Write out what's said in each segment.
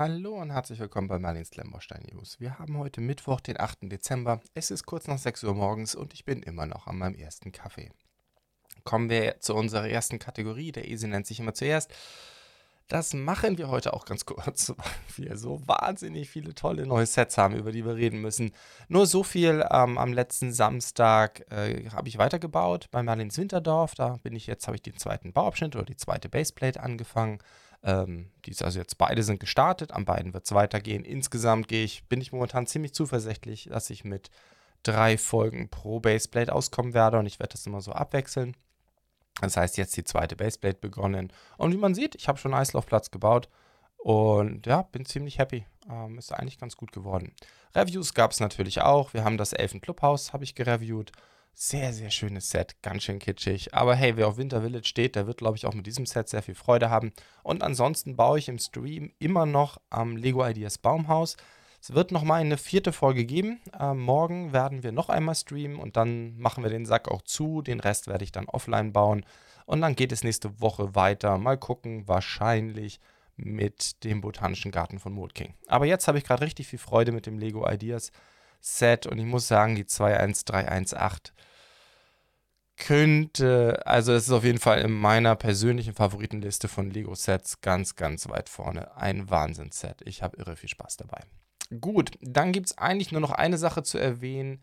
Hallo und herzlich willkommen bei Marlins Lemberstein News. Wir haben heute Mittwoch, den 8. Dezember. Es ist kurz nach 6 Uhr morgens und ich bin immer noch an meinem ersten Kaffee. Kommen wir zu unserer ersten Kategorie. Der Easy nennt sich immer zuerst. Das machen wir heute auch ganz kurz, weil wir so wahnsinnig viele tolle neue Sets haben, über die wir reden müssen. Nur so viel, ähm, am letzten Samstag äh, habe ich weitergebaut bei Marlins Winterdorf. Da bin ich jetzt, habe ich den zweiten Bauabschnitt oder die zweite Baseplate angefangen. Ähm, die ist also jetzt beide sind gestartet, an beiden wird es weitergehen. Insgesamt gehe ich, bin ich momentan ziemlich zuversichtlich, dass ich mit drei Folgen pro Baseplate auskommen werde und ich werde das immer so abwechseln. Das heißt, jetzt die zweite Baseplate begonnen. Und wie man sieht, ich habe schon einen Eislaufplatz gebaut und ja, bin ziemlich happy. Ähm, ist eigentlich ganz gut geworden. Reviews gab es natürlich auch. Wir haben das Elfen Clubhaus, habe ich gereviewt. Sehr, sehr schönes Set, ganz schön kitschig. Aber hey, wer auf Winter Village steht, der wird, glaube ich, auch mit diesem Set sehr viel Freude haben. Und ansonsten baue ich im Stream immer noch am Lego Ideas Baumhaus. Es wird nochmal eine vierte Folge geben. Äh, morgen werden wir noch einmal streamen und dann machen wir den Sack auch zu. Den Rest werde ich dann offline bauen. Und dann geht es nächste Woche weiter. Mal gucken, wahrscheinlich mit dem Botanischen Garten von Mood King. Aber jetzt habe ich gerade richtig viel Freude mit dem Lego Ideas Set und ich muss sagen, die 21318 könnte, also es ist auf jeden Fall in meiner persönlichen Favoritenliste von Lego Sets ganz, ganz weit vorne. Ein Wahnsinnsset. Ich habe irre viel Spaß dabei. Gut, dann gibt es eigentlich nur noch eine Sache zu erwähnen.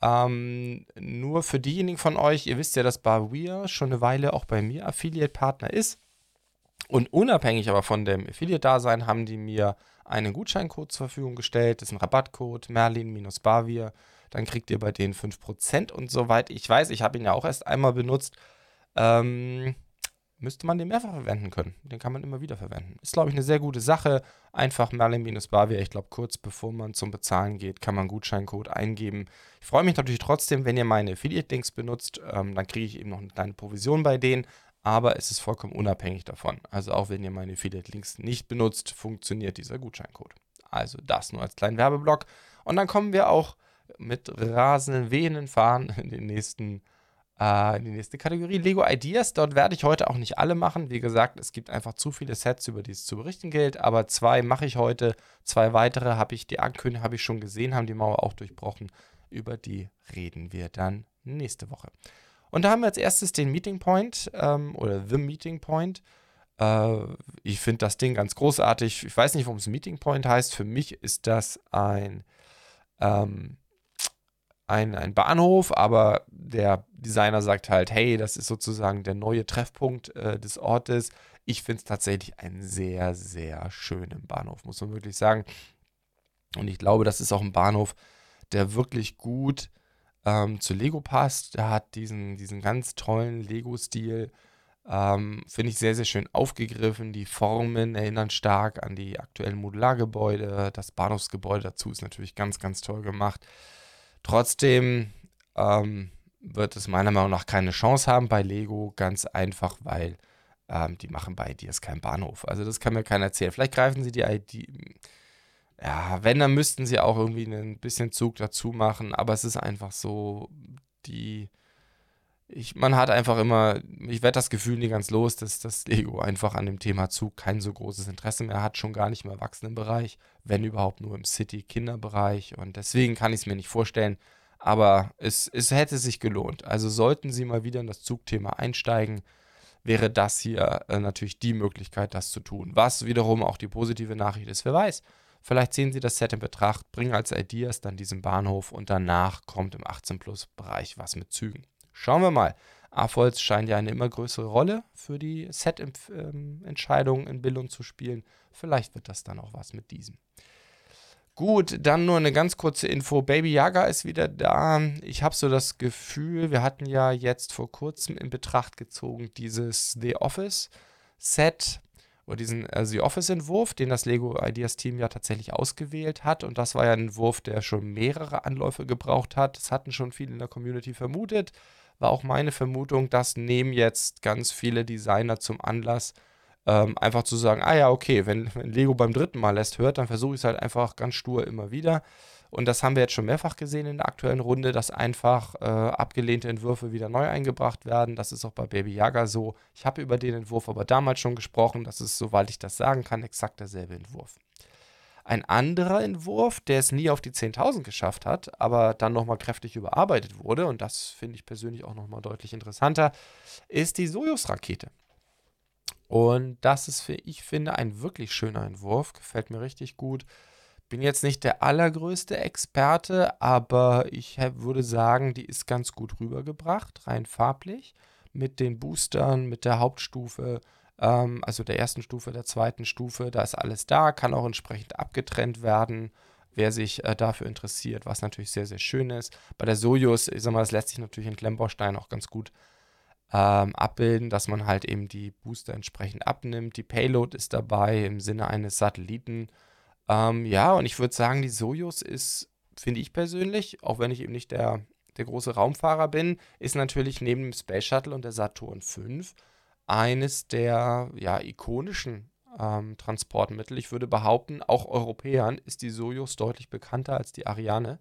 Ähm, nur für diejenigen von euch, ihr wisst ja, dass Barweir schon eine Weile auch bei mir Affiliate-Partner ist. Und unabhängig aber von dem Affiliate-Dasein haben die mir einen Gutscheincode zur Verfügung gestellt. Das ist ein Rabattcode, Merlin-Bavir. Dann kriegt ihr bei denen 5% und soweit ich weiß, ich habe ihn ja auch erst einmal benutzt, ähm, müsste man den mehrfach verwenden können. Den kann man immer wieder verwenden. Ist, glaube ich, eine sehr gute Sache. Einfach Merlin-Bavir. Ich glaube, kurz bevor man zum Bezahlen geht, kann man Gutscheincode eingeben. Ich freue mich natürlich trotzdem, wenn ihr meine Affiliate-Links benutzt. Ähm, dann kriege ich eben noch eine kleine Provision bei denen aber es ist vollkommen unabhängig davon. Also auch wenn ihr meine Affiliate-Links nicht benutzt, funktioniert dieser Gutscheincode. Also das nur als kleinen Werbeblock. Und dann kommen wir auch mit rasenden, wehenden Fahren in, den nächsten, äh, in die nächste Kategorie. Lego Ideas, dort werde ich heute auch nicht alle machen. Wie gesagt, es gibt einfach zu viele Sets, über die es zu berichten gilt. Aber zwei mache ich heute. Zwei weitere habe ich, die Ankündigung habe ich schon gesehen, haben die Mauer auch durchbrochen. Über die reden wir dann nächste Woche. Und da haben wir als erstes den Meeting Point ähm, oder The Meeting Point. Äh, ich finde das Ding ganz großartig. Ich weiß nicht, warum es Meeting Point heißt. Für mich ist das ein, ähm, ein, ein Bahnhof, aber der Designer sagt halt, hey, das ist sozusagen der neue Treffpunkt äh, des Ortes. Ich finde es tatsächlich einen sehr, sehr schönen Bahnhof, muss man wirklich sagen. Und ich glaube, das ist auch ein Bahnhof, der wirklich gut ähm, zu Lego passt. Der hat diesen, diesen ganz tollen Lego-Stil. Ähm, Finde ich sehr, sehr schön aufgegriffen. Die Formen erinnern stark an die aktuellen Modulargebäude. Das Bahnhofsgebäude dazu ist natürlich ganz, ganz toll gemacht. Trotzdem ähm, wird es meiner Meinung nach keine Chance haben bei Lego. Ganz einfach, weil ähm, die machen bei Ideas keinen Bahnhof. Also das kann mir keiner erzählen. Vielleicht greifen sie die Idee ja, wenn, dann müssten sie auch irgendwie ein bisschen Zug dazu machen, aber es ist einfach so, die. Ich, man hat einfach immer, ich werde das Gefühl nie ganz los, dass das Lego einfach an dem Thema Zug kein so großes Interesse mehr hat, schon gar nicht im Erwachsenenbereich, wenn überhaupt nur im City-Kinderbereich. Und deswegen kann ich es mir nicht vorstellen. Aber es, es hätte sich gelohnt. Also sollten Sie mal wieder in das Zugthema einsteigen, wäre das hier äh, natürlich die Möglichkeit, das zu tun. Was wiederum auch die positive Nachricht ist, wer weiß. Vielleicht ziehen Sie das Set in Betracht, bringen als Ideas dann diesen Bahnhof und danach kommt im 18-Plus-Bereich was mit Zügen. Schauen wir mal. AFOLS scheint ja eine immer größere Rolle für die Set-Entscheidungen in Billund zu spielen. Vielleicht wird das dann auch was mit diesem. Gut, dann nur eine ganz kurze Info. Baby Yaga ist wieder da. Ich habe so das Gefühl, wir hatten ja jetzt vor kurzem in Betracht gezogen dieses The Office Set oder diesen äh, The Office-Entwurf, den das Lego Ideas Team ja tatsächlich ausgewählt hat. Und das war ja ein Entwurf, der schon mehrere Anläufe gebraucht hat. Das hatten schon viele in der Community vermutet. War auch meine Vermutung, das nehmen jetzt ganz viele Designer zum Anlass, ähm, einfach zu sagen, ah ja, okay, wenn, wenn Lego beim dritten Mal lässt hört, dann versuche ich es halt einfach ganz stur immer wieder. Und das haben wir jetzt schon mehrfach gesehen in der aktuellen Runde, dass einfach äh, abgelehnte Entwürfe wieder neu eingebracht werden. Das ist auch bei Baby Yaga so. Ich habe über den Entwurf aber damals schon gesprochen. Das ist, soweit ich das sagen kann, exakt derselbe Entwurf. Ein anderer Entwurf, der es nie auf die 10.000 geschafft hat, aber dann nochmal kräftig überarbeitet wurde, und das finde ich persönlich auch nochmal deutlich interessanter, ist die Sojus-Rakete. Und das ist, wie ich finde, ein wirklich schöner Entwurf, gefällt mir richtig gut. Bin jetzt nicht der allergrößte Experte, aber ich würde sagen, die ist ganz gut rübergebracht, rein farblich, mit den Boostern, mit der Hauptstufe ähm, also der ersten Stufe, der zweiten Stufe. Da ist alles da, kann auch entsprechend abgetrennt werden, wer sich äh, dafür interessiert, was natürlich sehr, sehr schön ist. Bei der Sojus, ich sag mal, das lässt sich natürlich in Klemmbaustein auch ganz gut ähm, abbilden, dass man halt eben die Booster entsprechend abnimmt. Die Payload ist dabei im Sinne eines Satelliten. Ähm, ja, und ich würde sagen, die Sojus ist, finde ich persönlich, auch wenn ich eben nicht der, der große Raumfahrer bin, ist natürlich neben dem Space Shuttle und der Saturn V eines der ja, ikonischen ähm, Transportmittel. Ich würde behaupten, auch Europäern ist die Sojus deutlich bekannter als die Ariane.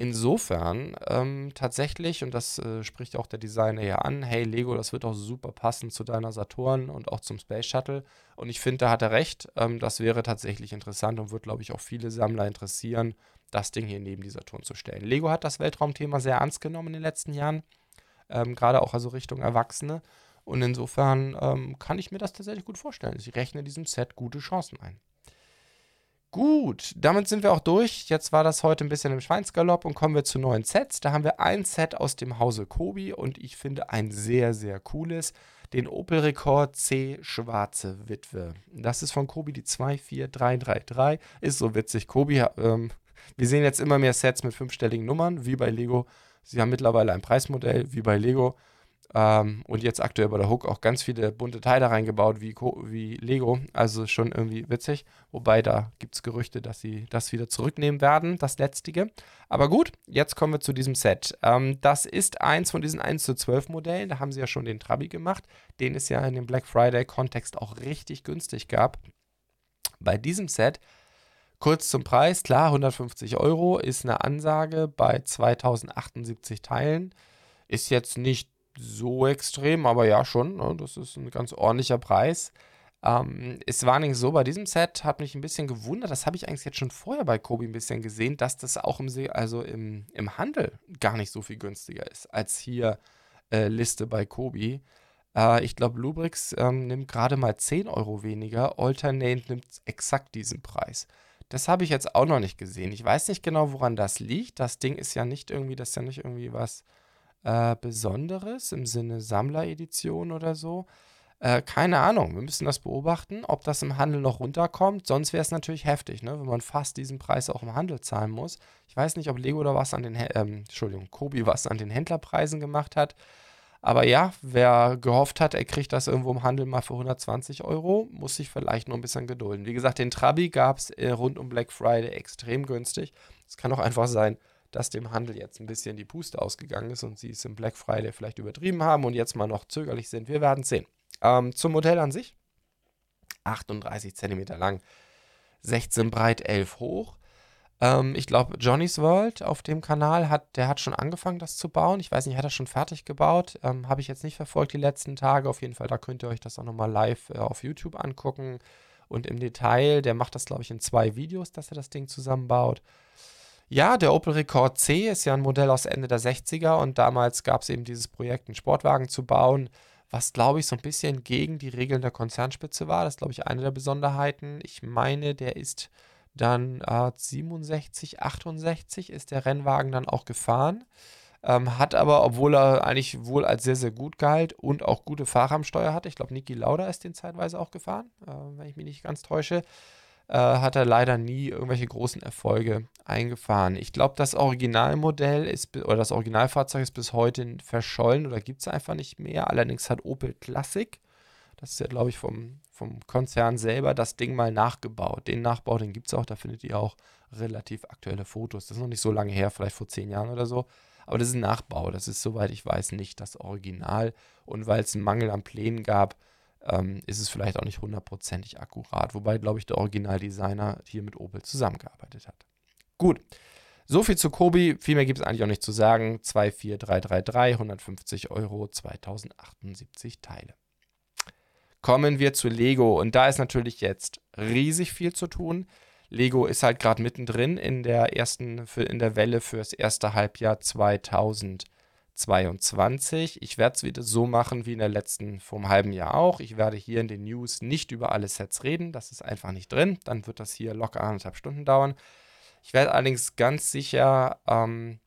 Insofern ähm, tatsächlich, und das äh, spricht auch der Designer ja an, hey Lego, das wird auch super passen zu deiner Saturn und auch zum Space Shuttle. Und ich finde, da hat er recht. Ähm, das wäre tatsächlich interessant und wird, glaube ich, auch viele Sammler interessieren, das Ding hier neben die Saturn zu stellen. Lego hat das Weltraumthema sehr ernst genommen in den letzten Jahren, ähm, gerade auch also Richtung Erwachsene. Und insofern ähm, kann ich mir das tatsächlich gut vorstellen. Ich rechne diesem Set gute Chancen ein. Gut, damit sind wir auch durch. Jetzt war das heute ein bisschen im Schweinsgalopp und kommen wir zu neuen Sets. Da haben wir ein Set aus dem Hause Kobi und ich finde ein sehr, sehr cooles. Den Opel Rekord C Schwarze Witwe. Das ist von Kobi die 24333. Ist so witzig. Kobi, ähm, wir sehen jetzt immer mehr Sets mit fünfstelligen Nummern, wie bei Lego. Sie haben mittlerweile ein Preismodell, wie bei Lego. Ähm, und jetzt aktuell bei der Hook auch ganz viele bunte Teile reingebaut, wie, wie Lego. Also schon irgendwie witzig. Wobei da gibt es Gerüchte, dass sie das wieder zurücknehmen werden, das letztige. Aber gut, jetzt kommen wir zu diesem Set. Ähm, das ist eins von diesen 1 zu 12 Modellen. Da haben sie ja schon den Trabi gemacht, den es ja in dem Black Friday-Kontext auch richtig günstig gab. Bei diesem Set Kurz zum Preis, klar, 150 Euro ist eine Ansage bei 2078 Teilen. Ist jetzt nicht so extrem, aber ja schon. Ne? Das ist ein ganz ordentlicher Preis. Ähm, es war nicht so, bei diesem Set hat mich ein bisschen gewundert, das habe ich eigentlich jetzt schon vorher bei Kobi ein bisschen gesehen, dass das auch im, also im, im Handel gar nicht so viel günstiger ist als hier äh, Liste bei Kobi. Äh, ich glaube, Lubrix ähm, nimmt gerade mal 10 Euro weniger, Alternate nimmt exakt diesen Preis. Das habe ich jetzt auch noch nicht gesehen. Ich weiß nicht genau, woran das liegt. Das Ding ist ja nicht irgendwie, das ist ja nicht irgendwie was äh, Besonderes im Sinne Sammleredition oder so. Äh, keine Ahnung, wir müssen das beobachten, ob das im Handel noch runterkommt. Sonst wäre es natürlich heftig, ne? wenn man fast diesen Preis auch im Handel zahlen muss. Ich weiß nicht, ob Lego da was an den, ähm, Entschuldigung, Kobi was an den Händlerpreisen gemacht hat. Aber ja, wer gehofft hat, er kriegt das irgendwo im Handel mal für 120 Euro, muss sich vielleicht noch ein bisschen gedulden. Wie gesagt, den Trabi gab es äh, rund um Black Friday extrem günstig. Es kann auch einfach sein, dass dem Handel jetzt ein bisschen die Puste ausgegangen ist und sie es im Black Friday vielleicht übertrieben haben und jetzt mal noch zögerlich sind. Wir werden sehen. Ähm, zum Modell an sich. 38 cm lang, 16 breit, 11 hoch. Ähm, ich glaube, Johnny's World auf dem Kanal hat, der hat schon angefangen, das zu bauen. Ich weiß nicht, hat er schon fertig gebaut? Ähm, Habe ich jetzt nicht verfolgt die letzten Tage. Auf jeden Fall, da könnt ihr euch das auch nochmal live äh, auf YouTube angucken. Und im Detail, der macht das, glaube ich, in zwei Videos, dass er das Ding zusammenbaut. Ja, der Opel Rekord C ist ja ein Modell aus Ende der 60er und damals gab es eben dieses Projekt, einen Sportwagen zu bauen, was, glaube ich, so ein bisschen gegen die Regeln der Konzernspitze war. Das ist, glaube ich, eine der Besonderheiten. Ich meine, der ist dann äh, 67, 68 ist der Rennwagen dann auch gefahren. Ähm, hat aber, obwohl er eigentlich wohl als sehr, sehr gut galt und auch gute Fahrer am Steuer hatte, ich glaube, Niki Lauda ist den zeitweise auch gefahren, äh, wenn ich mich nicht ganz täusche, äh, hat er leider nie irgendwelche großen Erfolge eingefahren. Ich glaube, das Originalmodell ist, oder das Originalfahrzeug ist bis heute verschollen oder gibt es einfach nicht mehr. Allerdings hat Opel Classic, das ist ja, glaube ich, vom, vom Konzern selber, das Ding mal nachgebaut. Den Nachbau, den gibt es auch, da findet ihr auch relativ aktuelle Fotos. Das ist noch nicht so lange her, vielleicht vor zehn Jahren oder so. Aber das ist ein Nachbau, das ist, soweit ich weiß, nicht das Original. Und weil es einen Mangel an Plänen gab, ähm, ist es vielleicht auch nicht hundertprozentig akkurat. Wobei, glaube ich, der Originaldesigner hier mit Opel zusammengearbeitet hat. Gut. So viel zu Kobi. Viel mehr gibt es eigentlich auch nicht zu sagen. 24333, 150 Euro, 2078 Teile. Kommen wir zu Lego. Und da ist natürlich jetzt riesig viel zu tun. Lego ist halt gerade mittendrin in der ersten, in der Welle fürs erste Halbjahr 2022. Ich werde es wieder so machen wie in der letzten, vor einem halben Jahr auch. Ich werde hier in den News nicht über alle Sets reden. Das ist einfach nicht drin. Dann wird das hier locker anderthalb Stunden dauern. Ich werde allerdings ganz sicher, ähm,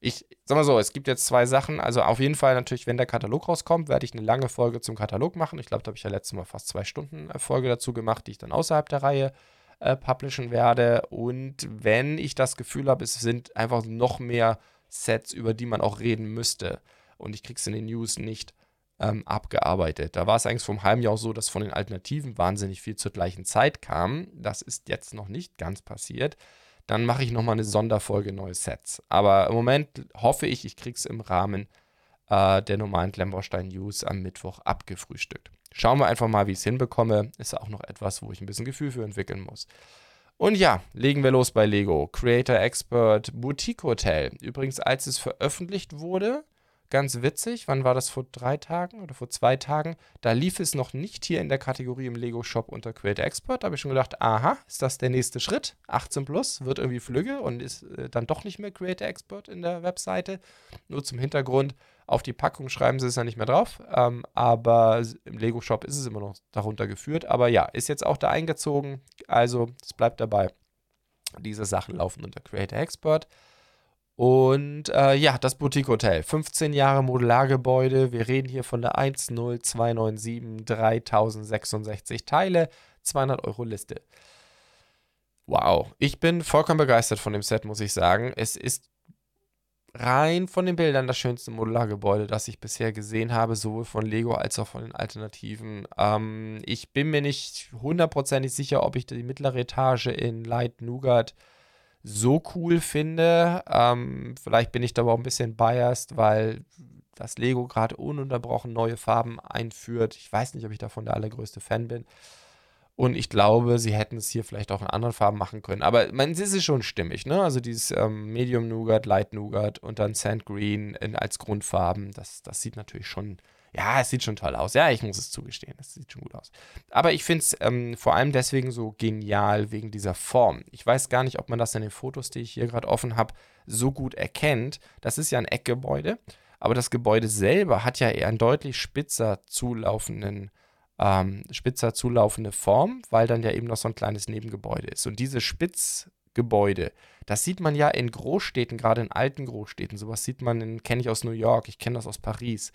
ich sag mal so, es gibt jetzt zwei Sachen. Also auf jeden Fall natürlich, wenn der Katalog rauskommt, werde ich eine lange Folge zum Katalog machen. Ich glaube, da habe ich ja letztes Mal fast zwei Stunden äh, Folge dazu gemacht, die ich dann außerhalb der Reihe äh, publishen werde. Und wenn ich das Gefühl habe, es sind einfach noch mehr Sets, über die man auch reden müsste und ich kriege es in den News nicht ähm, abgearbeitet. Da war es eigentlich einem halben Jahr auch so, dass von den Alternativen wahnsinnig viel zur gleichen Zeit kam. Das ist jetzt noch nicht ganz passiert. Dann mache ich nochmal eine Sonderfolge neue Sets. Aber im Moment hoffe ich, ich kriege es im Rahmen äh, der normalen Klemmbaustein News am Mittwoch abgefrühstückt. Schauen wir einfach mal, wie ich es hinbekomme. Ist auch noch etwas, wo ich ein bisschen Gefühl für entwickeln muss. Und ja, legen wir los bei Lego. Creator Expert Boutique Hotel. Übrigens, als es veröffentlicht wurde, ganz witzig, wann war das vor drei Tagen oder vor zwei Tagen? Da lief es noch nicht hier in der Kategorie im Lego Shop unter Creator Expert. Da habe ich schon gedacht, aha, ist das der nächste Schritt? 18 plus wird irgendwie flügge und ist äh, dann doch nicht mehr Creator Expert in der Webseite. Nur zum Hintergrund, auf die Packung schreiben sie es ja nicht mehr drauf, ähm, aber im Lego-Shop ist es immer noch darunter geführt. Aber ja, ist jetzt auch da eingezogen, also es bleibt dabei. Diese Sachen laufen unter Creator Expert. Und äh, ja, das Boutique Hotel. 15 Jahre Modulargebäude. Wir reden hier von der 10297, 3066 Teile, 200 Euro Liste. Wow, ich bin vollkommen begeistert von dem Set, muss ich sagen. Es ist rein von den Bildern das schönste Modulargebäude, das ich bisher gesehen habe, sowohl von Lego als auch von den Alternativen. Ähm, ich bin mir nicht hundertprozentig sicher, ob ich die mittlere Etage in Light Nougat so cool finde. Ähm, vielleicht bin ich da aber auch ein bisschen biased, weil das Lego gerade ununterbrochen neue Farben einführt. Ich weiß nicht, ob ich davon der allergrößte Fan bin. Und ich glaube, sie hätten es hier vielleicht auch in anderen Farben machen können. Aber man, es ist schon stimmig, ne? Also dieses ähm, Medium Nougat, Light Nougat und dann Sand Green in, als Grundfarben. Das, das sieht natürlich schon, ja, es sieht schon toll aus. Ja, ich muss es zugestehen, das sieht schon gut aus. Aber ich finde es ähm, vor allem deswegen so genial wegen dieser Form. Ich weiß gar nicht, ob man das in den Fotos, die ich hier gerade offen habe, so gut erkennt. Das ist ja ein Eckgebäude, aber das Gebäude selber hat ja eher einen deutlich spitzer zulaufenden ähm, spitzer zulaufende Form, weil dann ja eben noch so ein kleines Nebengebäude ist. Und diese Spitzgebäude, das sieht man ja in Großstädten, gerade in alten Großstädten. Sowas sieht man, kenne ich aus New York, ich kenne das aus Paris.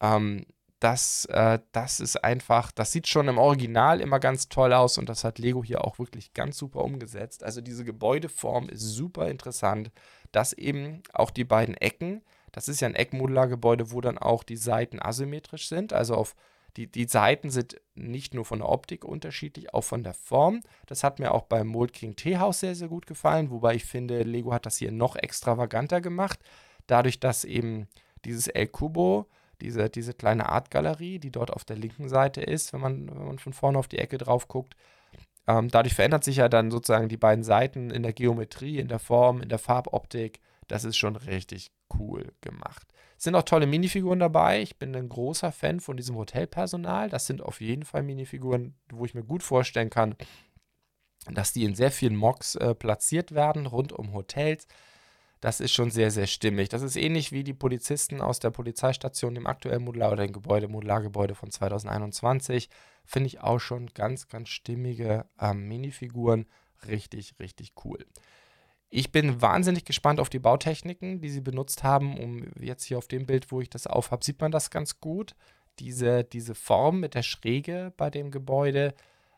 Ähm, das, äh, das ist einfach, das sieht schon im Original immer ganz toll aus und das hat Lego hier auch wirklich ganz super umgesetzt. Also diese Gebäudeform ist super interessant, dass eben auch die beiden Ecken, das ist ja ein Eckmodulargebäude, wo dann auch die Seiten asymmetrisch sind, also auf die, die Seiten sind nicht nur von der Optik unterschiedlich, auch von der Form. Das hat mir auch beim Mold King Teehaus sehr, sehr gut gefallen, wobei ich finde, Lego hat das hier noch extravaganter gemacht. Dadurch, dass eben dieses El Cubo, diese, diese kleine Artgalerie, die dort auf der linken Seite ist, wenn man, wenn man von vorne auf die Ecke drauf guckt, ähm, dadurch verändert sich ja dann sozusagen die beiden Seiten in der Geometrie, in der Form, in der Farboptik. Das ist schon richtig cool gemacht. Es sind auch tolle Minifiguren dabei. Ich bin ein großer Fan von diesem Hotelpersonal. Das sind auf jeden Fall Minifiguren, wo ich mir gut vorstellen kann, dass die in sehr vielen Mocks äh, platziert werden, rund um Hotels. Das ist schon sehr, sehr stimmig. Das ist ähnlich wie die Polizisten aus der Polizeistation im aktuellen Modular oder dem Gebäude, Modulargebäude von 2021. Finde ich auch schon ganz, ganz stimmige ähm, Minifiguren. Richtig, richtig cool. Ich bin wahnsinnig gespannt auf die Bautechniken, die sie benutzt haben, um jetzt hier auf dem Bild, wo ich das aufhab, sieht man das ganz gut. Diese, diese Form mit der Schräge bei dem Gebäude,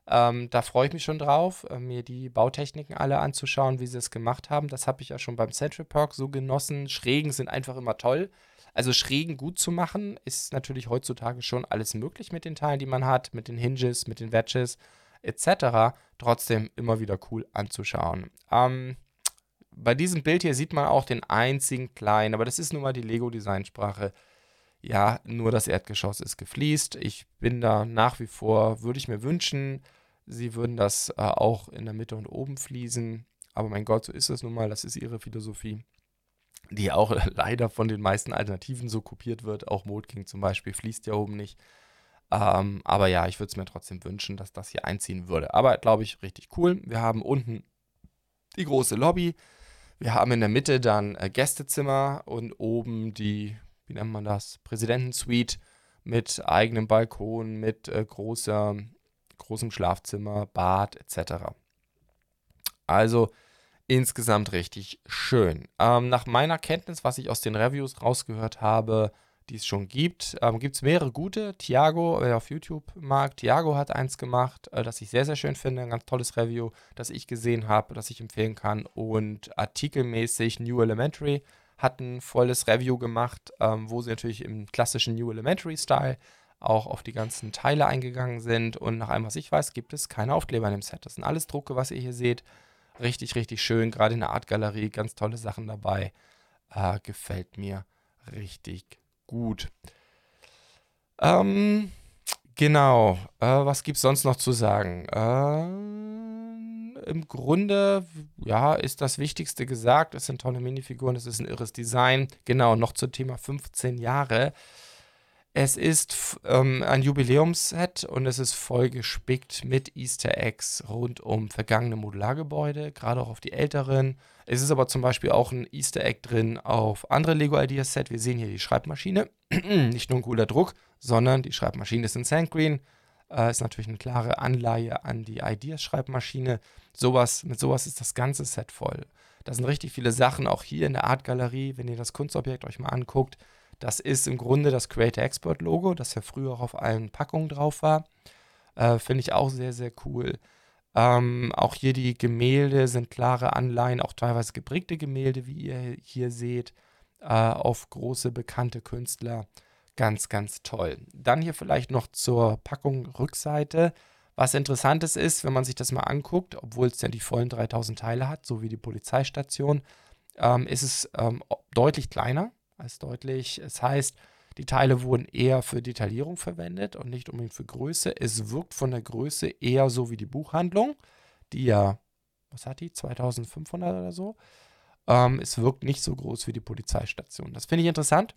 ähm, da freue ich mich schon drauf, äh, mir die Bautechniken alle anzuschauen, wie sie es gemacht haben. Das habe ich ja schon beim Central Park so genossen. Schrägen sind einfach immer toll. Also Schrägen gut zu machen, ist natürlich heutzutage schon alles möglich mit den Teilen, die man hat, mit den Hinges, mit den Wedges etc. Trotzdem immer wieder cool anzuschauen. Ähm, bei diesem Bild hier sieht man auch den einzigen kleinen, aber das ist nun mal die Lego-Designsprache. Ja, nur das Erdgeschoss ist gefliest. Ich bin da nach wie vor, würde ich mir wünschen, sie würden das äh, auch in der Mitte und oben fließen. Aber mein Gott, so ist es nun mal, das ist ihre Philosophie, die auch leider von den meisten Alternativen so kopiert wird. Auch Mold King zum Beispiel fließt ja oben nicht. Ähm, aber ja, ich würde es mir trotzdem wünschen, dass das hier einziehen würde. Aber glaube ich, richtig cool. Wir haben unten die große Lobby. Wir haben in der Mitte dann äh, Gästezimmer und oben die, wie nennt man das, Präsidentensuite mit eigenem Balkon, mit äh, großer, großem Schlafzimmer, Bad etc. Also insgesamt richtig schön. Ähm, nach meiner Kenntnis, was ich aus den Reviews rausgehört habe, die es schon gibt, ähm, gibt es mehrere gute. Tiago, wer auf YouTube mag, Tiago hat eins gemacht, äh, das ich sehr, sehr schön finde. Ein ganz tolles Review, das ich gesehen habe, das ich empfehlen kann. Und artikelmäßig New Elementary hat ein volles Review gemacht, ähm, wo sie natürlich im klassischen New Elementary-Style auch auf die ganzen Teile eingegangen sind. Und nach allem, was ich weiß, gibt es keine Aufkleber in dem Set. Das sind alles Drucke, was ihr hier seht. Richtig, richtig schön. Gerade in der Artgalerie ganz tolle Sachen dabei. Äh, gefällt mir richtig gut. Ähm, genau. Äh, was gibt es sonst noch zu sagen? Äh, Im Grunde, ja, ist das Wichtigste gesagt. Es sind tolle Minifiguren, es ist ein irres Design. Genau, noch zum Thema 15 Jahre. Es ist ähm, ein Jubiläumsset und es ist voll gespickt mit Easter Eggs rund um vergangene Modulargebäude, gerade auch auf die älteren. Es ist aber zum Beispiel auch ein Easter Egg drin auf andere Lego Ideas Set. Wir sehen hier die Schreibmaschine. Nicht nur ein cooler Druck, sondern die Schreibmaschine ist in Sandgreen. Äh, ist natürlich eine klare Anleihe an die Ideas Schreibmaschine. Sowas, mit sowas ist das ganze Set voll. Da sind richtig viele Sachen, auch hier in der Art Galerie, wenn ihr das Kunstobjekt euch mal anguckt das ist im Grunde das Creator Export Logo, das ja früher auch auf allen Packungen drauf war. Äh, Finde ich auch sehr, sehr cool. Ähm, auch hier die Gemälde sind klare Anleihen, auch teilweise geprägte Gemälde, wie ihr hier seht, äh, auf große bekannte Künstler. Ganz, ganz toll. Dann hier vielleicht noch zur Packung Rückseite. Was interessantes ist, wenn man sich das mal anguckt, obwohl es ja die vollen 3000 Teile hat, so wie die Polizeistation, ähm, ist es ähm, deutlich kleiner als deutlich. Es heißt, die Teile wurden eher für Detaillierung verwendet und nicht unbedingt für Größe. Es wirkt von der Größe eher so wie die Buchhandlung, die ja, was hat die, 2500 oder so. Ähm, es wirkt nicht so groß wie die Polizeistation. Das finde ich interessant.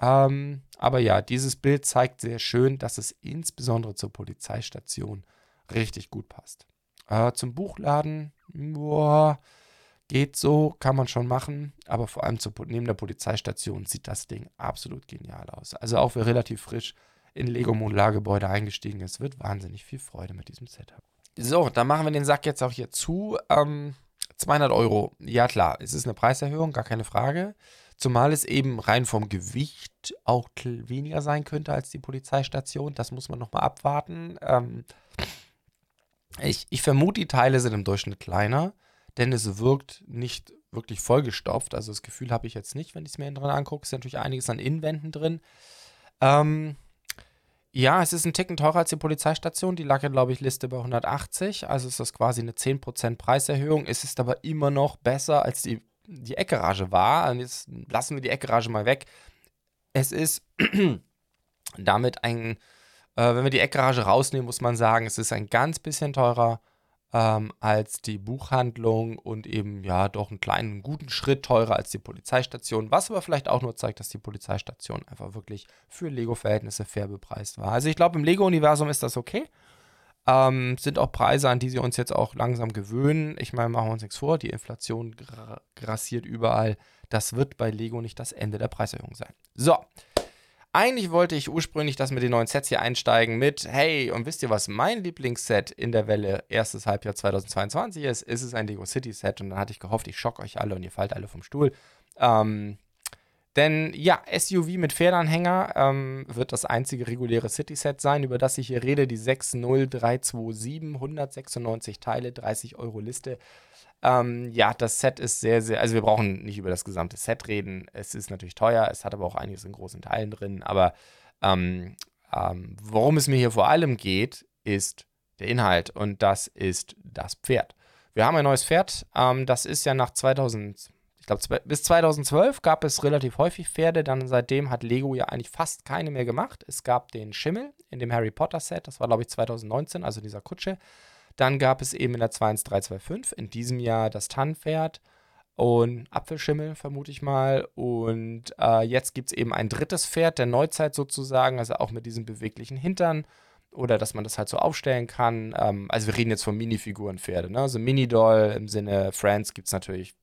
Ähm, aber ja, dieses Bild zeigt sehr schön, dass es insbesondere zur Polizeistation richtig gut passt. Äh, zum Buchladen, boah, Geht so, kann man schon machen, aber vor allem zu, neben der Polizeistation sieht das Ding absolut genial aus. Also auch wer relativ frisch in Lego Modulargebäude eingestiegen ist, wird wahnsinnig viel Freude mit diesem Setup. So, dann machen wir den Sack jetzt auch hier zu. Ähm, 200 Euro. Ja klar, es ist eine Preiserhöhung, gar keine Frage. Zumal es eben rein vom Gewicht auch weniger sein könnte als die Polizeistation. Das muss man nochmal abwarten. Ähm, ich, ich vermute, die Teile sind im Durchschnitt kleiner denn es wirkt nicht wirklich vollgestopft. Also das Gefühl habe ich jetzt nicht, wenn ich es mir drin angucke. Es ist natürlich einiges an Inwänden drin. Ähm, ja, es ist ein Ticken teurer als die Polizeistation. Die lag ja, glaube ich, Liste bei 180. Also ist das quasi eine 10% Preiserhöhung. Es ist aber immer noch besser, als die, die Eckgarage war. Und jetzt lassen wir die Eckgarage mal weg. Es ist damit ein, äh, wenn wir die Eckgarage rausnehmen, muss man sagen, es ist ein ganz bisschen teurer ähm, als die Buchhandlung und eben ja doch einen kleinen, guten Schritt teurer als die Polizeistation, was aber vielleicht auch nur zeigt, dass die Polizeistation einfach wirklich für Lego-Verhältnisse fair bepreist war. Also ich glaube, im Lego-Universum ist das okay. Ähm, sind auch Preise, an die sie uns jetzt auch langsam gewöhnen. Ich meine, machen wir uns nichts vor, die Inflation grassiert überall. Das wird bei Lego nicht das Ende der Preiserhöhung sein. So, eigentlich wollte ich ursprünglich das mit den neuen Sets hier einsteigen mit, hey, und wisst ihr, was mein Lieblingsset in der Welle erstes Halbjahr 2022 ist? Ist es ein Lego City Set und dann hatte ich gehofft, ich schock euch alle und ihr fallt alle vom Stuhl. Ähm, denn ja, SUV mit Pferdanhänger ähm, wird das einzige reguläre City-Set sein, über das ich hier rede. Die 60327, 196 Teile, 30 Euro Liste. Ähm, ja, das Set ist sehr, sehr, also wir brauchen nicht über das gesamte Set reden. Es ist natürlich teuer, es hat aber auch einiges in großen Teilen drin. Aber ähm, ähm, worum es mir hier vor allem geht, ist der Inhalt und das ist das Pferd. Wir haben ein neues Pferd, ähm, das ist ja nach 2000, ich glaube bis 2012 gab es relativ häufig Pferde, dann seitdem hat Lego ja eigentlich fast keine mehr gemacht. Es gab den Schimmel in dem Harry Potter Set, das war glaube ich 2019, also dieser Kutsche. Dann gap es eben in der 21325 in diesem Jahr das Tannenpferd. und Apfelschimmel, vermute ich mal. Und äh, jetzt gibt es eben ein drittes Pferd der Neuzeit sozusagen, also auch mit diesem beweglichen Hintern oder dass man das halt so aufstellen kann. Ähm, also wir reden jetzt von Minifigurenpferde, ne? Also Mini-Doll im Sinne Friends gibt es natürlich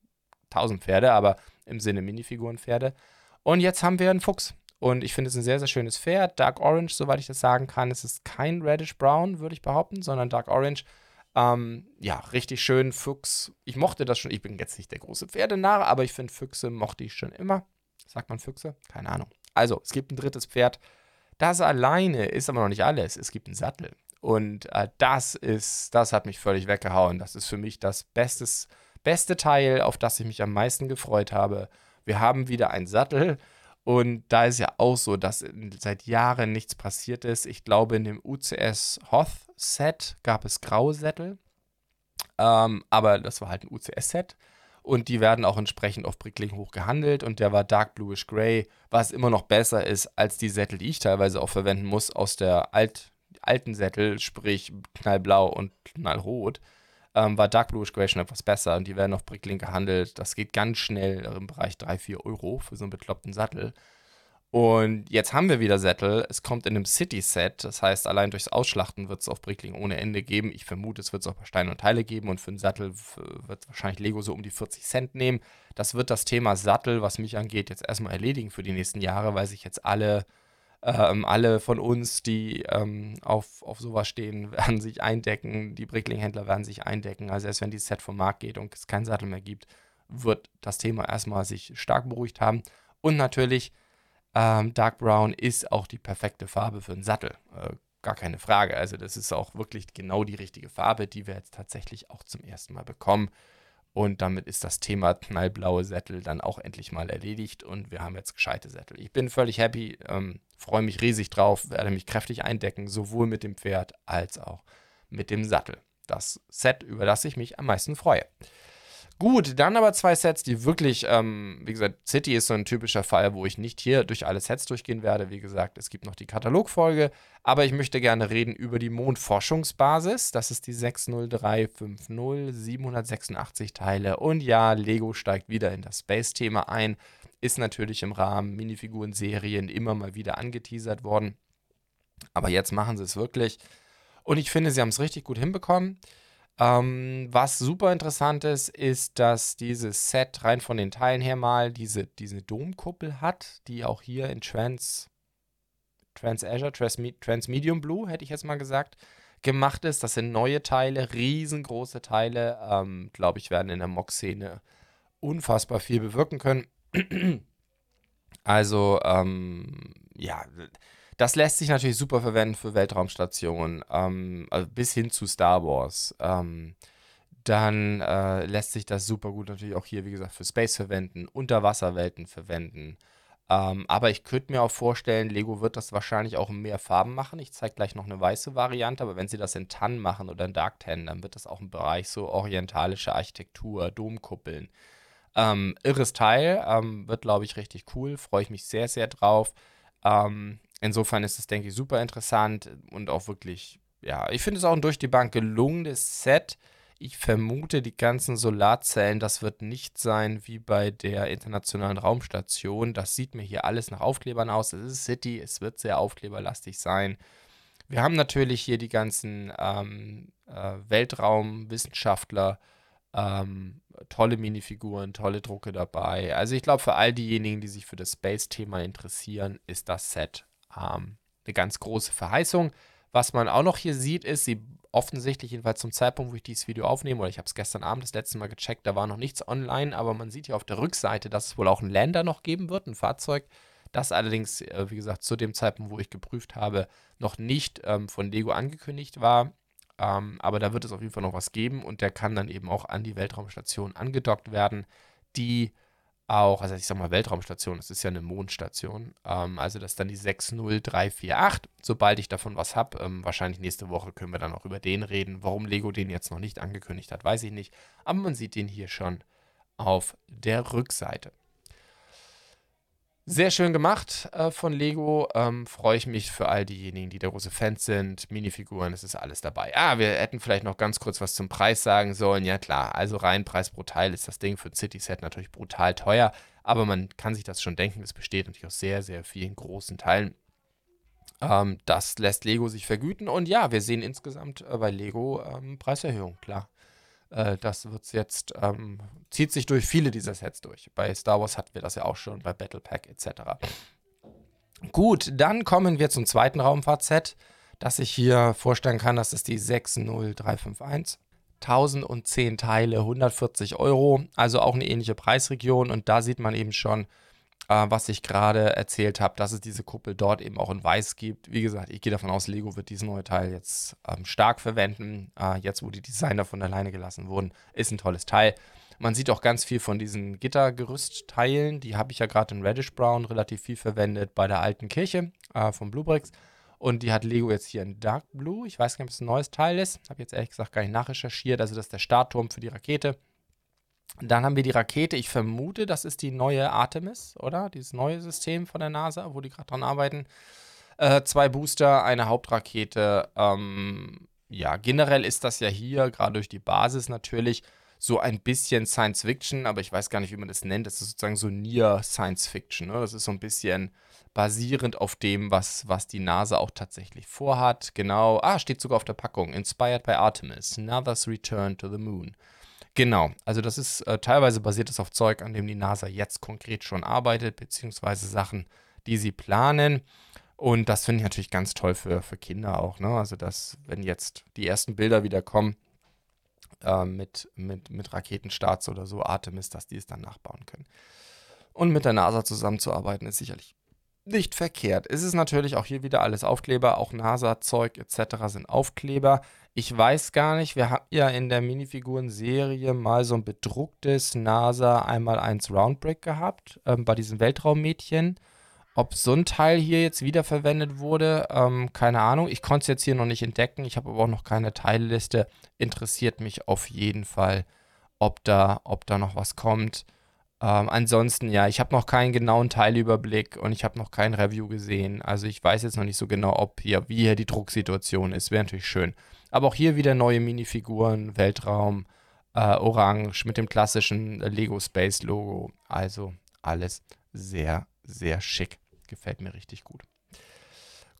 tausend Pferde, aber im Sinne Minifigurenpferde. Und jetzt haben wir einen Fuchs. Und ich finde es ein sehr, sehr schönes Pferd. Dark Orange, soweit ich das sagen kann. Es ist kein Reddish Brown, würde ich behaupten, sondern Dark Orange. Ähm, ja, richtig schön. Fuchs. Ich mochte das schon. Ich bin jetzt nicht der große Pferdenarr, aber ich finde Füchse mochte ich schon immer. Sagt man Füchse? Keine Ahnung. Also, es gibt ein drittes Pferd. Das alleine ist aber noch nicht alles. Es gibt einen Sattel. Und äh, das ist, das hat mich völlig weggehauen. Das ist für mich das Bestes, beste Teil, auf das ich mich am meisten gefreut habe. Wir haben wieder einen Sattel. Und da ist ja auch so, dass seit Jahren nichts passiert ist. Ich glaube, in dem UCS Hoth Set gab es graue Sättel. Ähm, aber das war halt ein UCS-Set. Und die werden auch entsprechend auf Brickling hoch gehandelt. Und der war Dark Bluish Gray, was immer noch besser ist als die Sättel, die ich teilweise auch verwenden muss aus der Alt, alten Sättel, sprich knallblau und knallrot. Ähm, war Dark Gray schon etwas besser. Und die werden auf Brickling gehandelt. Das geht ganz schnell im Bereich 3, 4 Euro für so einen bekloppten Sattel. Und jetzt haben wir wieder Sättel. Es kommt in einem City-Set. Das heißt, allein durchs Ausschlachten wird es auf Brickling ohne Ende geben. Ich vermute, es wird es auch bei Steine und Teile geben. Und für einen Sattel wird wahrscheinlich Lego so um die 40 Cent nehmen. Das wird das Thema Sattel, was mich angeht, jetzt erstmal erledigen für die nächsten Jahre, weil sich jetzt alle, ähm, alle von uns, die ähm, auf, auf sowas stehen, werden sich eindecken. Die Brickling-Händler werden sich eindecken. Also erst wenn dieses Set vom Markt geht und es keinen Sattel mehr gibt, wird das Thema erstmal sich stark beruhigt haben. Und natürlich ähm, Dark Brown ist auch die perfekte Farbe für einen Sattel. Äh, gar keine Frage. Also das ist auch wirklich genau die richtige Farbe, die wir jetzt tatsächlich auch zum ersten Mal bekommen. Und damit ist das Thema knallblaue Sättel dann auch endlich mal erledigt und wir haben jetzt gescheite Sättel. Ich bin völlig happy, ähm, freue mich riesig drauf, werde mich kräftig eindecken, sowohl mit dem Pferd als auch mit dem Sattel. Das Set, über das ich mich am meisten freue. Gut, dann aber zwei Sets, die wirklich, ähm, wie gesagt, City ist so ein typischer Fall, wo ich nicht hier durch alle Sets durchgehen werde. Wie gesagt, es gibt noch die Katalogfolge, aber ich möchte gerne reden über die Mondforschungsbasis. Das ist die 60350, 786 Teile. Und ja, Lego steigt wieder in das Space-Thema ein. Ist natürlich im Rahmen Minifiguren-Serien immer mal wieder angeteasert worden. Aber jetzt machen sie es wirklich. Und ich finde, sie haben es richtig gut hinbekommen. Ähm, was super interessant ist, ist, dass dieses Set rein von den Teilen her mal diese, diese Domkuppel hat, die auch hier in Trans, Trans Azure, Trans, Trans Medium Blue, hätte ich jetzt mal gesagt, gemacht ist. Das sind neue Teile, riesengroße Teile. Ähm, Glaube ich, werden in der Mock-Szene unfassbar viel bewirken können. also, ähm, ja, das lässt sich natürlich super verwenden für Weltraumstationen, ähm, also bis hin zu Star Wars. Ähm, dann äh, lässt sich das super gut natürlich auch hier, wie gesagt, für Space verwenden, Unterwasserwelten verwenden. Ähm, aber ich könnte mir auch vorstellen, Lego wird das wahrscheinlich auch in mehr Farben machen. Ich zeige gleich noch eine weiße Variante, aber wenn sie das in Tan machen oder in Dark Tan, dann wird das auch im Bereich so orientalische Architektur, Domkuppeln. Ähm, irres Teil, ähm, wird glaube ich richtig cool, freue ich mich sehr, sehr drauf. Insofern ist es, denke ich, super interessant und auch wirklich, ja, ich finde es auch ein durch die Bank gelungenes Set. Ich vermute, die ganzen Solarzellen, das wird nicht sein wie bei der internationalen Raumstation. Das sieht mir hier alles nach Aufklebern aus. Es ist City, es wird sehr aufkleberlastig sein. Wir haben natürlich hier die ganzen ähm, äh, Weltraumwissenschaftler, ähm, tolle Minifiguren, tolle Drucke dabei. Also ich glaube, für all diejenigen, die sich für das Space-Thema interessieren, ist das Set ähm, eine ganz große Verheißung. Was man auch noch hier sieht, ist, sie offensichtlich, jedenfalls zum Zeitpunkt, wo ich dieses Video aufnehme, oder ich habe es gestern Abend das letzte Mal gecheckt, da war noch nichts online, aber man sieht hier auf der Rückseite, dass es wohl auch einen Lander noch geben wird, ein Fahrzeug, das allerdings, äh, wie gesagt, zu dem Zeitpunkt, wo ich geprüft habe, noch nicht ähm, von Lego angekündigt war. Ähm, aber da wird es auf jeden Fall noch was geben und der kann dann eben auch an die Weltraumstation angedockt werden, die auch, also ich sag mal Weltraumstation, das ist ja eine Mondstation, ähm, also das ist dann die 60348. Sobald ich davon was habe, ähm, wahrscheinlich nächste Woche können wir dann auch über den reden. Warum Lego den jetzt noch nicht angekündigt hat, weiß ich nicht, aber man sieht den hier schon auf der Rückseite. Sehr schön gemacht äh, von Lego. Ähm, Freue ich mich für all diejenigen, die da große Fans sind. Minifiguren, es ist alles dabei. Ah, wir hätten vielleicht noch ganz kurz was zum Preis sagen sollen. Ja, klar. Also rein Preis pro Teil ist das Ding für ein City-Set natürlich brutal teuer. Aber man kann sich das schon denken. Es besteht natürlich aus sehr, sehr vielen großen Teilen. Ähm, das lässt Lego sich vergüten. Und ja, wir sehen insgesamt äh, bei Lego ähm, Preiserhöhung, klar. Äh, das wird's jetzt, ähm, zieht sich durch viele dieser Sets durch. Bei Star Wars hatten wir das ja auch schon, bei Battle Pack etc. Gut, dann kommen wir zum zweiten Raumfahrt-Set, das ich hier vorstellen kann. Das ist die 60351. 1010 Teile, 140 Euro, also auch eine ähnliche Preisregion. Und da sieht man eben schon, äh, was ich gerade erzählt habe, dass es diese Kuppel dort eben auch in weiß gibt. Wie gesagt, ich gehe davon aus, Lego wird dieses neue Teil jetzt ähm, stark verwenden. Äh, jetzt, wo die Designer von alleine gelassen wurden, ist ein tolles Teil. Man sieht auch ganz viel von diesen Gittergerüstteilen. Die habe ich ja gerade in Reddish Brown relativ viel verwendet bei der alten Kirche äh, von Bluebricks. Und die hat Lego jetzt hier in Dark Blue. Ich weiß gar nicht, ob es ein neues Teil ist. Habe jetzt ehrlich gesagt gar nicht nachrecherchiert. Also das ist der Startturm für die Rakete. Dann haben wir die Rakete. Ich vermute, das ist die neue Artemis, oder? Dieses neue System von der NASA, wo die gerade dran arbeiten. Äh, zwei Booster, eine Hauptrakete. Ähm, ja, generell ist das ja hier, gerade durch die Basis natürlich, so ein bisschen Science Fiction, aber ich weiß gar nicht, wie man das nennt. Das ist sozusagen so Near Science Fiction. Ne? Das ist so ein bisschen basierend auf dem, was, was die NASA auch tatsächlich vorhat. Genau. Ah, steht sogar auf der Packung. Inspired by Artemis. Another's Return to the Moon. Genau, also das ist äh, teilweise basiert es auf Zeug, an dem die NASA jetzt konkret schon arbeitet, beziehungsweise Sachen, die sie planen. Und das finde ich natürlich ganz toll für, für Kinder auch. Ne? Also, dass, wenn jetzt die ersten Bilder wieder kommen äh, mit, mit, mit Raketenstarts oder so, Artemis, dass die es dann nachbauen können. Und mit der NASA zusammenzuarbeiten, ist sicherlich nicht verkehrt. Es ist natürlich auch hier wieder alles Aufkleber, auch NASA-Zeug etc. sind Aufkleber. Ich weiß gar nicht, wir hatten ja in der Minifiguren-Serie mal so ein bedrucktes NASA einmal eins Roundbrick gehabt, ähm, bei diesem Weltraummädchen. Ob so ein Teil hier jetzt wiederverwendet wurde, ähm, keine Ahnung. Ich konnte es jetzt hier noch nicht entdecken. Ich habe aber auch noch keine Teilliste. Interessiert mich auf jeden Fall, ob da, ob da noch was kommt. Ähm, ansonsten, ja, ich habe noch keinen genauen Teilüberblick und ich habe noch kein Review gesehen. Also ich weiß jetzt noch nicht so genau, ob hier, wie hier die Drucksituation ist. Wäre natürlich schön. Aber auch hier wieder neue Minifiguren, Weltraum, äh, Orange mit dem klassischen Lego Space Logo. Also alles sehr, sehr schick. Gefällt mir richtig gut.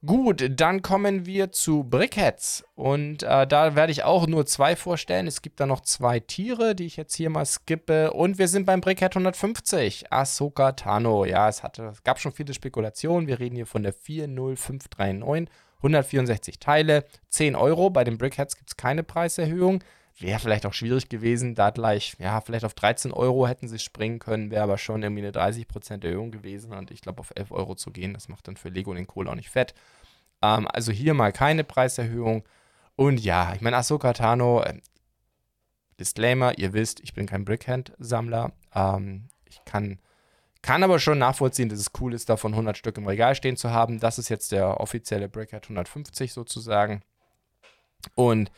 Gut, dann kommen wir zu Brickheads. Und äh, da werde ich auch nur zwei vorstellen. Es gibt da noch zwei Tiere, die ich jetzt hier mal skippe. Und wir sind beim Brickhead 150. Ahsoka Tano. Ja, es, hatte, es gab schon viele Spekulationen. Wir reden hier von der 40539. 164 Teile, 10 Euro. Bei den Brickheads gibt es keine Preiserhöhung. Wäre vielleicht auch schwierig gewesen, da gleich, ja, vielleicht auf 13 Euro hätten sie springen können, wäre aber schon irgendwie eine 30% Erhöhung gewesen. Und ich glaube, auf 11 Euro zu gehen, das macht dann für Lego den Kohl auch nicht fett. Ähm, also hier mal keine Preiserhöhung. Und ja, ich meine, Ahsoka Tano, äh, Disclaimer, ihr wisst, ich bin kein Brickhand-Sammler. Ähm, ich kann kann aber schon nachvollziehen, dass es cool ist, davon 100 Stück im Regal stehen zu haben. Das ist jetzt der offizielle Brickhead 150 sozusagen. Und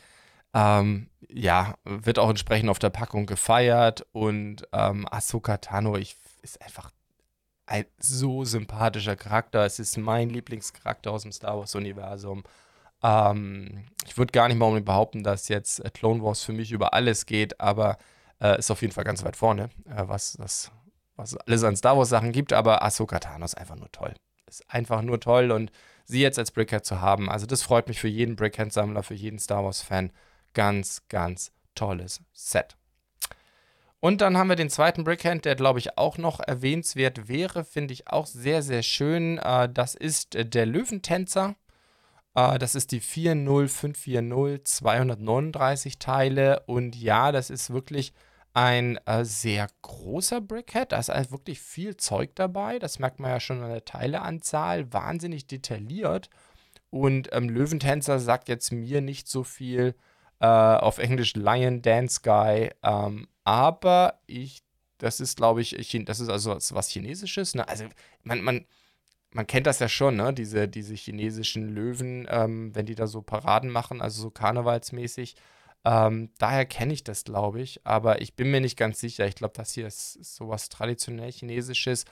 ähm, ja, wird auch entsprechend auf der Packung gefeiert. Und ähm, Ahsoka Tano ich, ist einfach ein so sympathischer Charakter. Es ist mein Lieblingscharakter aus dem Star Wars-Universum. Ähm, ich würde gar nicht mal behaupten, dass jetzt Clone Wars für mich über alles geht, aber äh, ist auf jeden Fall ganz weit vorne, äh, was das was es alles an Star Wars Sachen gibt, aber Ahsoka Tano ist einfach nur toll. Ist einfach nur toll und sie jetzt als Brickhead zu haben, also das freut mich für jeden Brickhead-Sammler, für jeden Star Wars-Fan. Ganz, ganz tolles Set. Und dann haben wir den zweiten Brickhand, der glaube ich auch noch erwähnenswert wäre, finde ich auch sehr, sehr schön. Äh, das ist der Löwentänzer. Äh, das ist die 40540, 239 Teile. Und ja, das ist wirklich ein äh, sehr großer Brickhead. Da ist also wirklich viel Zeug dabei. Das merkt man ja schon an der Teileanzahl. Wahnsinnig detailliert. Und ähm, Löwentänzer sagt jetzt mir nicht so viel äh, auf Englisch Lion Dance Guy. Ähm, aber ich, das ist, glaube ich, das ist also was Chinesisches. Ne? Also man, man, man kennt das ja schon, ne? Diese, diese chinesischen Löwen, ähm, wenn die da so Paraden machen, also so karnevalsmäßig. Ähm, daher kenne ich das, glaube ich, aber ich bin mir nicht ganz sicher. Ich glaube, das hier ist, ist sowas traditionell Chinesisches.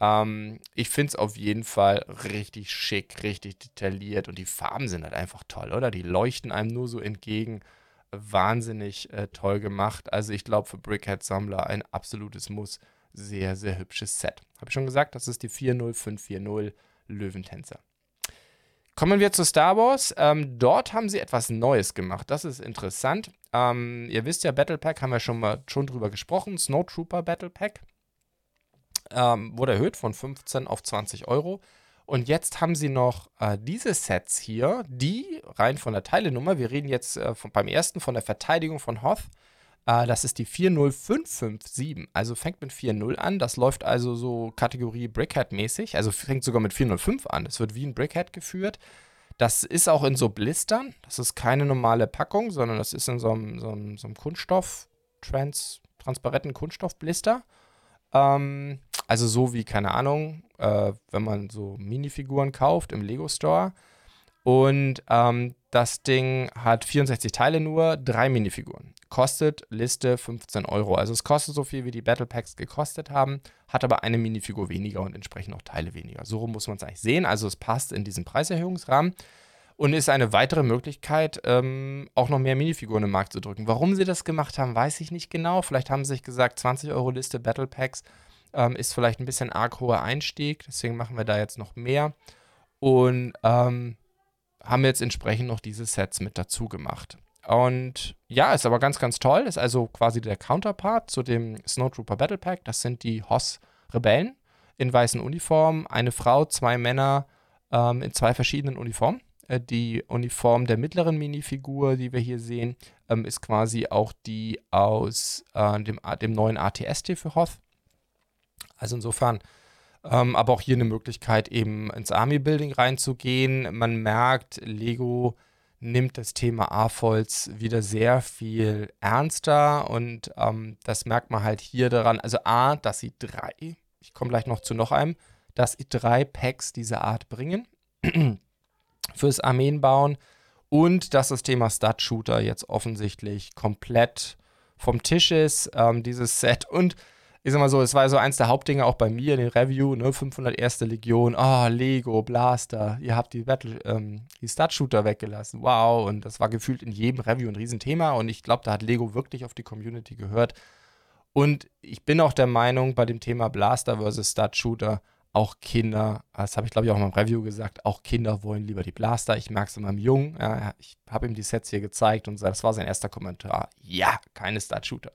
Ähm, ich finde es auf jeden Fall richtig schick, richtig detailliert und die Farben sind halt einfach toll, oder? Die leuchten einem nur so entgegen. Wahnsinnig äh, toll gemacht. Also ich glaube für Brickhead-Sammler ein absolutes Muss. Sehr, sehr hübsches Set. Habe ich schon gesagt, das ist die 40540 Löwentänzer. Kommen wir zu Star Wars. Ähm, dort haben sie etwas Neues gemacht. Das ist interessant. Ähm, ihr wisst ja, Battle Pack haben wir schon mal schon drüber gesprochen. Snowtrooper Battle Pack ähm, wurde erhöht von 15 auf 20 Euro. Und jetzt haben sie noch äh, diese Sets hier, die rein von der Teilenummer, wir reden jetzt äh, von, beim ersten von der Verteidigung von Hoth, äh, das ist die 40557, also fängt mit 4.0 an, das läuft also so Kategorie Brickhead-mäßig, also fängt sogar mit 405 an, das wird wie ein Brickhead geführt. Das ist auch in so Blistern, das ist keine normale Packung, sondern das ist in so einem, so einem, so einem Kunststoff, trans, transparenten Kunststoffblister. Ähm, also so wie, keine Ahnung, äh, wenn man so Minifiguren kauft im Lego Store. Und ähm, das Ding hat 64 Teile nur, drei Minifiguren. Kostet Liste 15 Euro. Also es kostet so viel, wie die Battle Packs gekostet haben, hat aber eine Minifigur weniger und entsprechend auch Teile weniger. So rum muss man es eigentlich sehen. Also es passt in diesen Preiserhöhungsrahmen und ist eine weitere Möglichkeit, ähm, auch noch mehr Minifiguren im Markt zu drücken. Warum sie das gemacht haben, weiß ich nicht genau. Vielleicht haben sie sich gesagt, 20 Euro Liste Battle Packs ähm, ist vielleicht ein bisschen arg hoher Einstieg, deswegen machen wir da jetzt noch mehr. Und ähm, haben jetzt entsprechend noch diese Sets mit dazu gemacht. Und ja, ist aber ganz, ganz toll. Ist also quasi der Counterpart zu dem Snowtrooper Battle Pack. Das sind die Hoss-Rebellen in weißen Uniformen. Eine Frau, zwei Männer ähm, in zwei verschiedenen Uniformen. Äh, die Uniform der mittleren Minifigur, die wir hier sehen, ähm, ist quasi auch die aus äh, dem, dem neuen ATST für Hoth. Also insofern, ähm, aber auch hier eine Möglichkeit, eben ins Army-Building reinzugehen. Man merkt, Lego nimmt das Thema AFOLs wieder sehr viel ernster und ähm, das merkt man halt hier daran. Also A, dass sie drei, ich komme gleich noch zu noch einem, dass sie drei Packs dieser Art bringen fürs Armeenbauen und dass das Thema Stud-Shooter jetzt offensichtlich komplett vom Tisch ist, ähm, dieses Set. Und ich sag mal so, es war so eins der Hauptdinge auch bei mir in den Review, ne, 501. Legion, oh, Lego, Blaster, ihr habt die Battle, ähm, die Stud-Shooter weggelassen, wow, und das war gefühlt in jedem Review ein Riesenthema. Und ich glaube, da hat Lego wirklich auf die Community gehört. Und ich bin auch der Meinung, bei dem Thema Blaster versus Stud-Shooter, auch Kinder, das habe ich glaube ich auch in meinem Review gesagt, auch Kinder wollen lieber die Blaster. Ich merke es in meinem Jungen, ja, ich habe ihm die Sets hier gezeigt und das war sein erster Kommentar. Ja, keine Stud-Shooter.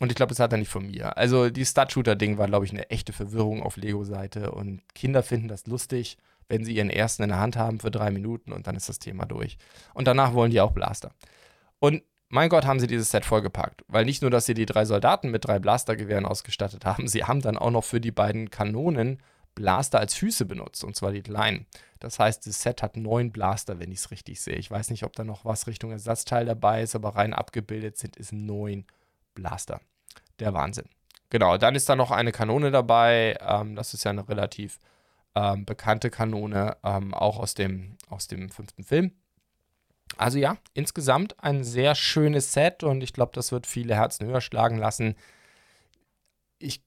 Und ich glaube, das hat er nicht von mir. Also, die Stud-Shooter-Ding war, glaube ich, eine echte Verwirrung auf Lego-Seite. Und Kinder finden das lustig, wenn sie ihren ersten in der Hand haben für drei Minuten und dann ist das Thema durch. Und danach wollen die auch Blaster. Und mein Gott, haben sie dieses Set vollgepackt. Weil nicht nur, dass sie die drei Soldaten mit drei Blastergewehren ausgestattet haben, sie haben dann auch noch für die beiden Kanonen Blaster als Füße benutzt, und zwar die kleinen. Das heißt, das Set hat neun Blaster, wenn ich es richtig sehe. Ich weiß nicht, ob da noch was Richtung Ersatzteil dabei ist, aber rein abgebildet sind es neun Blaster. Der Wahnsinn. Genau, dann ist da noch eine Kanone dabei. Ähm, das ist ja eine relativ ähm, bekannte Kanone, ähm, auch aus dem, aus dem fünften Film. Also ja, insgesamt ein sehr schönes Set und ich glaube, das wird viele Herzen höher schlagen lassen. Ich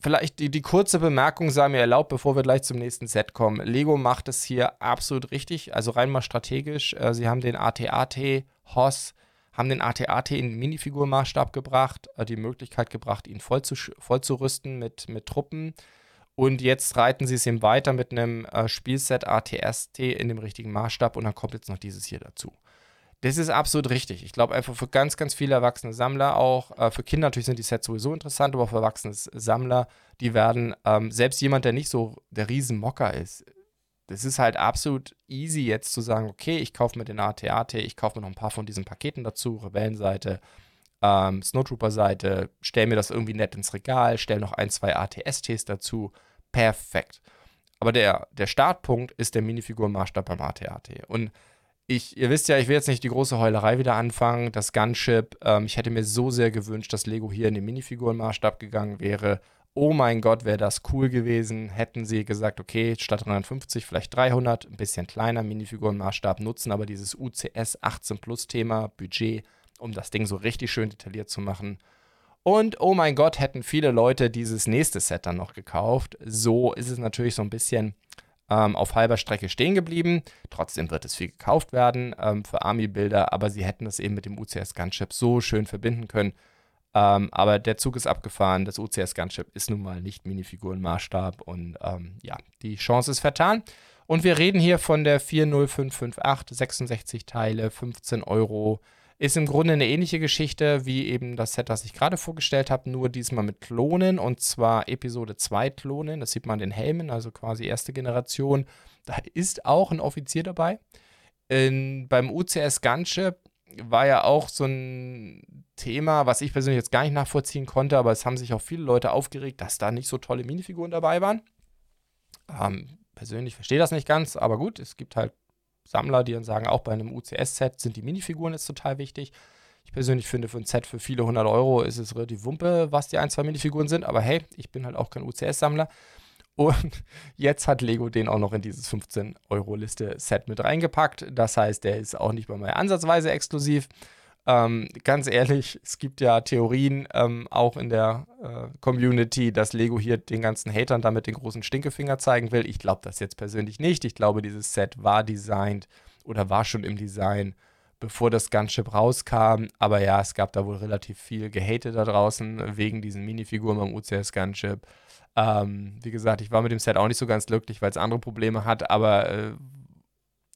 vielleicht die, die kurze Bemerkung sei mir erlaubt, bevor wir gleich zum nächsten Set kommen. Lego macht es hier absolut richtig, also rein mal strategisch. Äh, sie haben den AT-AT Hoss haben den AT-AT in Minifigurmaßstab gebracht, äh, die Möglichkeit gebracht, ihn voll zu, voll zu rüsten mit, mit Truppen. Und jetzt reiten sie es ihm weiter mit einem äh, Spielset ATST in dem richtigen Maßstab und dann kommt jetzt noch dieses hier dazu. Das ist absolut richtig. Ich glaube einfach für ganz, ganz viele erwachsene Sammler auch, äh, für Kinder natürlich sind die Sets sowieso interessant, aber auch für erwachsene Sammler, die werden, ähm, selbst jemand, der nicht so der Riesenmocker ist, das ist halt absolut easy jetzt zu sagen, okay, ich kaufe mir den AT-AT, ich kaufe mir noch ein paar von diesen Paketen dazu, Rebellenseite, ähm, Snowtrooper-Seite, stell mir das irgendwie nett ins Regal, stell noch ein, zwei ATSTs dazu, perfekt. Aber der, der Startpunkt ist der Minifigurenmaßstab beim AT-AT. Und ich, ihr wisst ja, ich will jetzt nicht die große Heulerei wieder anfangen, das Gunship, ähm, ich hätte mir so sehr gewünscht, dass Lego hier in den Minifigurenmaßstab gegangen wäre oh mein Gott, wäre das cool gewesen, hätten sie gesagt, okay, statt 350 vielleicht 300, ein bisschen kleiner, Minifigurenmaßstab nutzen, aber dieses UCS 18 Plus Thema, Budget, um das Ding so richtig schön detailliert zu machen. Und oh mein Gott, hätten viele Leute dieses nächste Set dann noch gekauft. So ist es natürlich so ein bisschen ähm, auf halber Strecke stehen geblieben. Trotzdem wird es viel gekauft werden ähm, für Army-Bilder, aber sie hätten das eben mit dem UCS Gunship so schön verbinden können. Ähm, aber der Zug ist abgefahren. Das UCS Gunship ist nun mal nicht Minifigurenmaßstab und ähm, ja, die Chance ist vertan. Und wir reden hier von der 40558, 66 Teile, 15 Euro. Ist im Grunde eine ähnliche Geschichte wie eben das Set, das ich gerade vorgestellt habe, nur diesmal mit Klonen und zwar Episode 2 Klonen. Das sieht man den Helmen, also quasi erste Generation. Da ist auch ein Offizier dabei. In, beim UCS Gunship war ja auch so ein Thema, was ich persönlich jetzt gar nicht nachvollziehen konnte, aber es haben sich auch viele Leute aufgeregt, dass da nicht so tolle Minifiguren dabei waren. Ähm, persönlich verstehe das nicht ganz, aber gut, es gibt halt Sammler, die dann sagen, auch bei einem UCS-Set sind die Minifiguren jetzt total wichtig. Ich persönlich finde, für ein Set für viele hundert Euro ist es relativ wumpe, was die ein, zwei Minifiguren sind. Aber hey, ich bin halt auch kein UCS-Sammler. Und jetzt hat Lego den auch noch in dieses 15-Euro-Liste-Set mit reingepackt. Das heißt, der ist auch nicht mal mehr ansatzweise exklusiv. Ähm, ganz ehrlich, es gibt ja Theorien ähm, auch in der äh, Community, dass Lego hier den ganzen Hatern damit den großen Stinkefinger zeigen will. Ich glaube das jetzt persönlich nicht. Ich glaube, dieses Set war designt oder war schon im Design, bevor das Gunship rauskam. Aber ja, es gab da wohl relativ viel Gehate da draußen wegen diesen Minifiguren beim UCS Gunship. Ähm, wie gesagt, ich war mit dem Set auch nicht so ganz glücklich, weil es andere Probleme hat, aber äh,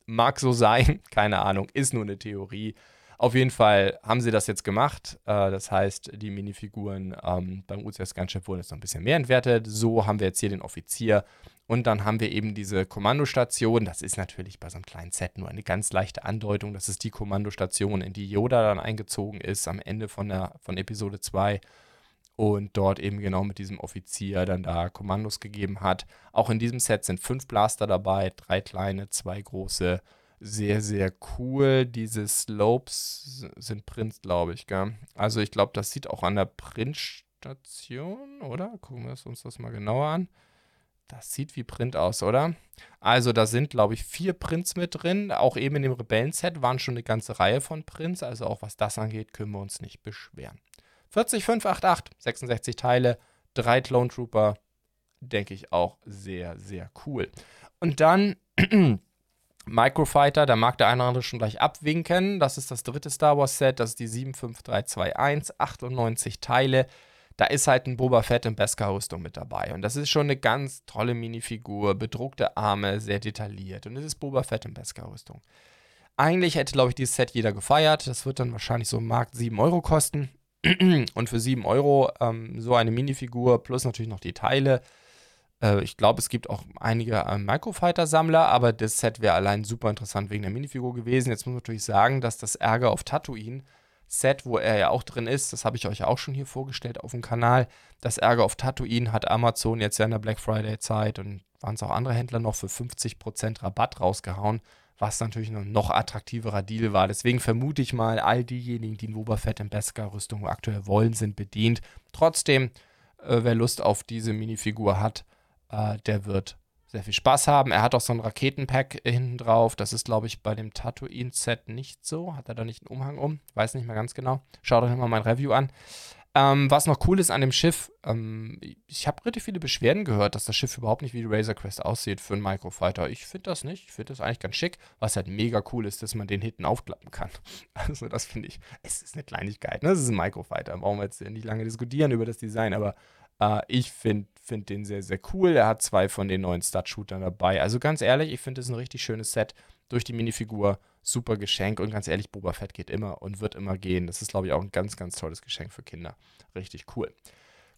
mag so sein, keine Ahnung, ist nur eine Theorie. Auf jeden Fall haben sie das jetzt gemacht. Äh, das heißt, die Minifiguren ähm, beim UCS Gunship wurden jetzt noch ein bisschen mehr entwertet. So haben wir jetzt hier den Offizier. Und dann haben wir eben diese Kommandostation. Das ist natürlich bei so einem kleinen Set nur eine ganz leichte Andeutung. Das ist die Kommandostation, in die Yoda dann eingezogen ist am Ende von, der, von Episode 2 und dort eben genau mit diesem Offizier dann da Kommandos gegeben hat. Auch in diesem Set sind fünf Blaster dabei, drei kleine, zwei große sehr, sehr cool. Diese Slopes sind Prints, glaube ich, gell? Also ich glaube, das sieht auch an der Printstation, oder? Gucken wir uns das mal genauer an. Das sieht wie Print aus, oder? Also da sind, glaube ich, vier Prints mit drin. Auch eben in dem Rebellen-Set waren schon eine ganze Reihe von Prints. Also auch was das angeht, können wir uns nicht beschweren. 40588, 66 Teile, drei Clone Trooper. Denke ich auch sehr, sehr cool. Und dann Microfighter, da mag der eine oder andere schon gleich abwinken. Das ist das dritte Star Wars Set, das ist die 75321, 98 Teile. Da ist halt ein Boba Fett in Beskar-Rüstung mit dabei. Und das ist schon eine ganz tolle Minifigur, bedruckte Arme, sehr detailliert. Und es ist Boba Fett in Beskar-Rüstung. Eigentlich hätte, glaube ich, dieses Set jeder gefeiert. Das wird dann wahrscheinlich so im Markt 7 Euro kosten. Und für 7 Euro ähm, so eine Minifigur plus natürlich noch die Teile äh, ich glaube, es gibt auch einige äh, Microfighter-Sammler, aber das Set wäre allein super interessant wegen der Minifigur gewesen. Jetzt muss man natürlich sagen, dass das Ärger auf Tatooine Set, wo er ja auch drin ist, das habe ich euch auch schon hier vorgestellt auf dem Kanal. Das Ärger auf Tatooine hat Amazon jetzt ja in der Black Friday Zeit und waren es auch andere Händler noch für 50% Rabatt rausgehauen, was natürlich ein noch attraktiverer Deal war. Deswegen vermute ich mal, all diejenigen, die in Boba Fett in Beskar-Rüstung aktuell wollen, sind bedient. Trotzdem, äh, wer Lust auf diese Minifigur hat, äh, der wird sehr viel Spaß haben. Er hat auch so ein Raketenpack hinten drauf. Das ist, glaube ich, bei dem Tatooine-Set nicht so. Hat er da nicht einen Umhang um? Weiß nicht mehr ganz genau. Schaut euch mal mein Review an. Ähm, was noch cool ist an dem Schiff, ähm, ich habe relativ viele Beschwerden gehört, dass das Schiff überhaupt nicht wie die Razor Crest aussieht für einen Microfighter. Ich finde das nicht. Ich finde das eigentlich ganz schick. Was halt mega cool ist, dass man den hinten aufklappen kann. Also, das finde ich, es ist eine Kleinigkeit. Ne? Das ist ein Microfighter. Brauchen wir jetzt nicht lange diskutieren über das Design, aber äh, ich finde find den sehr, sehr cool. Er hat zwei von den neuen Stud-Shootern dabei. Also ganz ehrlich, ich finde es ein richtig schönes Set durch die Minifigur. Super Geschenk und ganz ehrlich, Boba Fett geht immer und wird immer gehen. Das ist, glaube ich, auch ein ganz, ganz tolles Geschenk für Kinder. Richtig cool.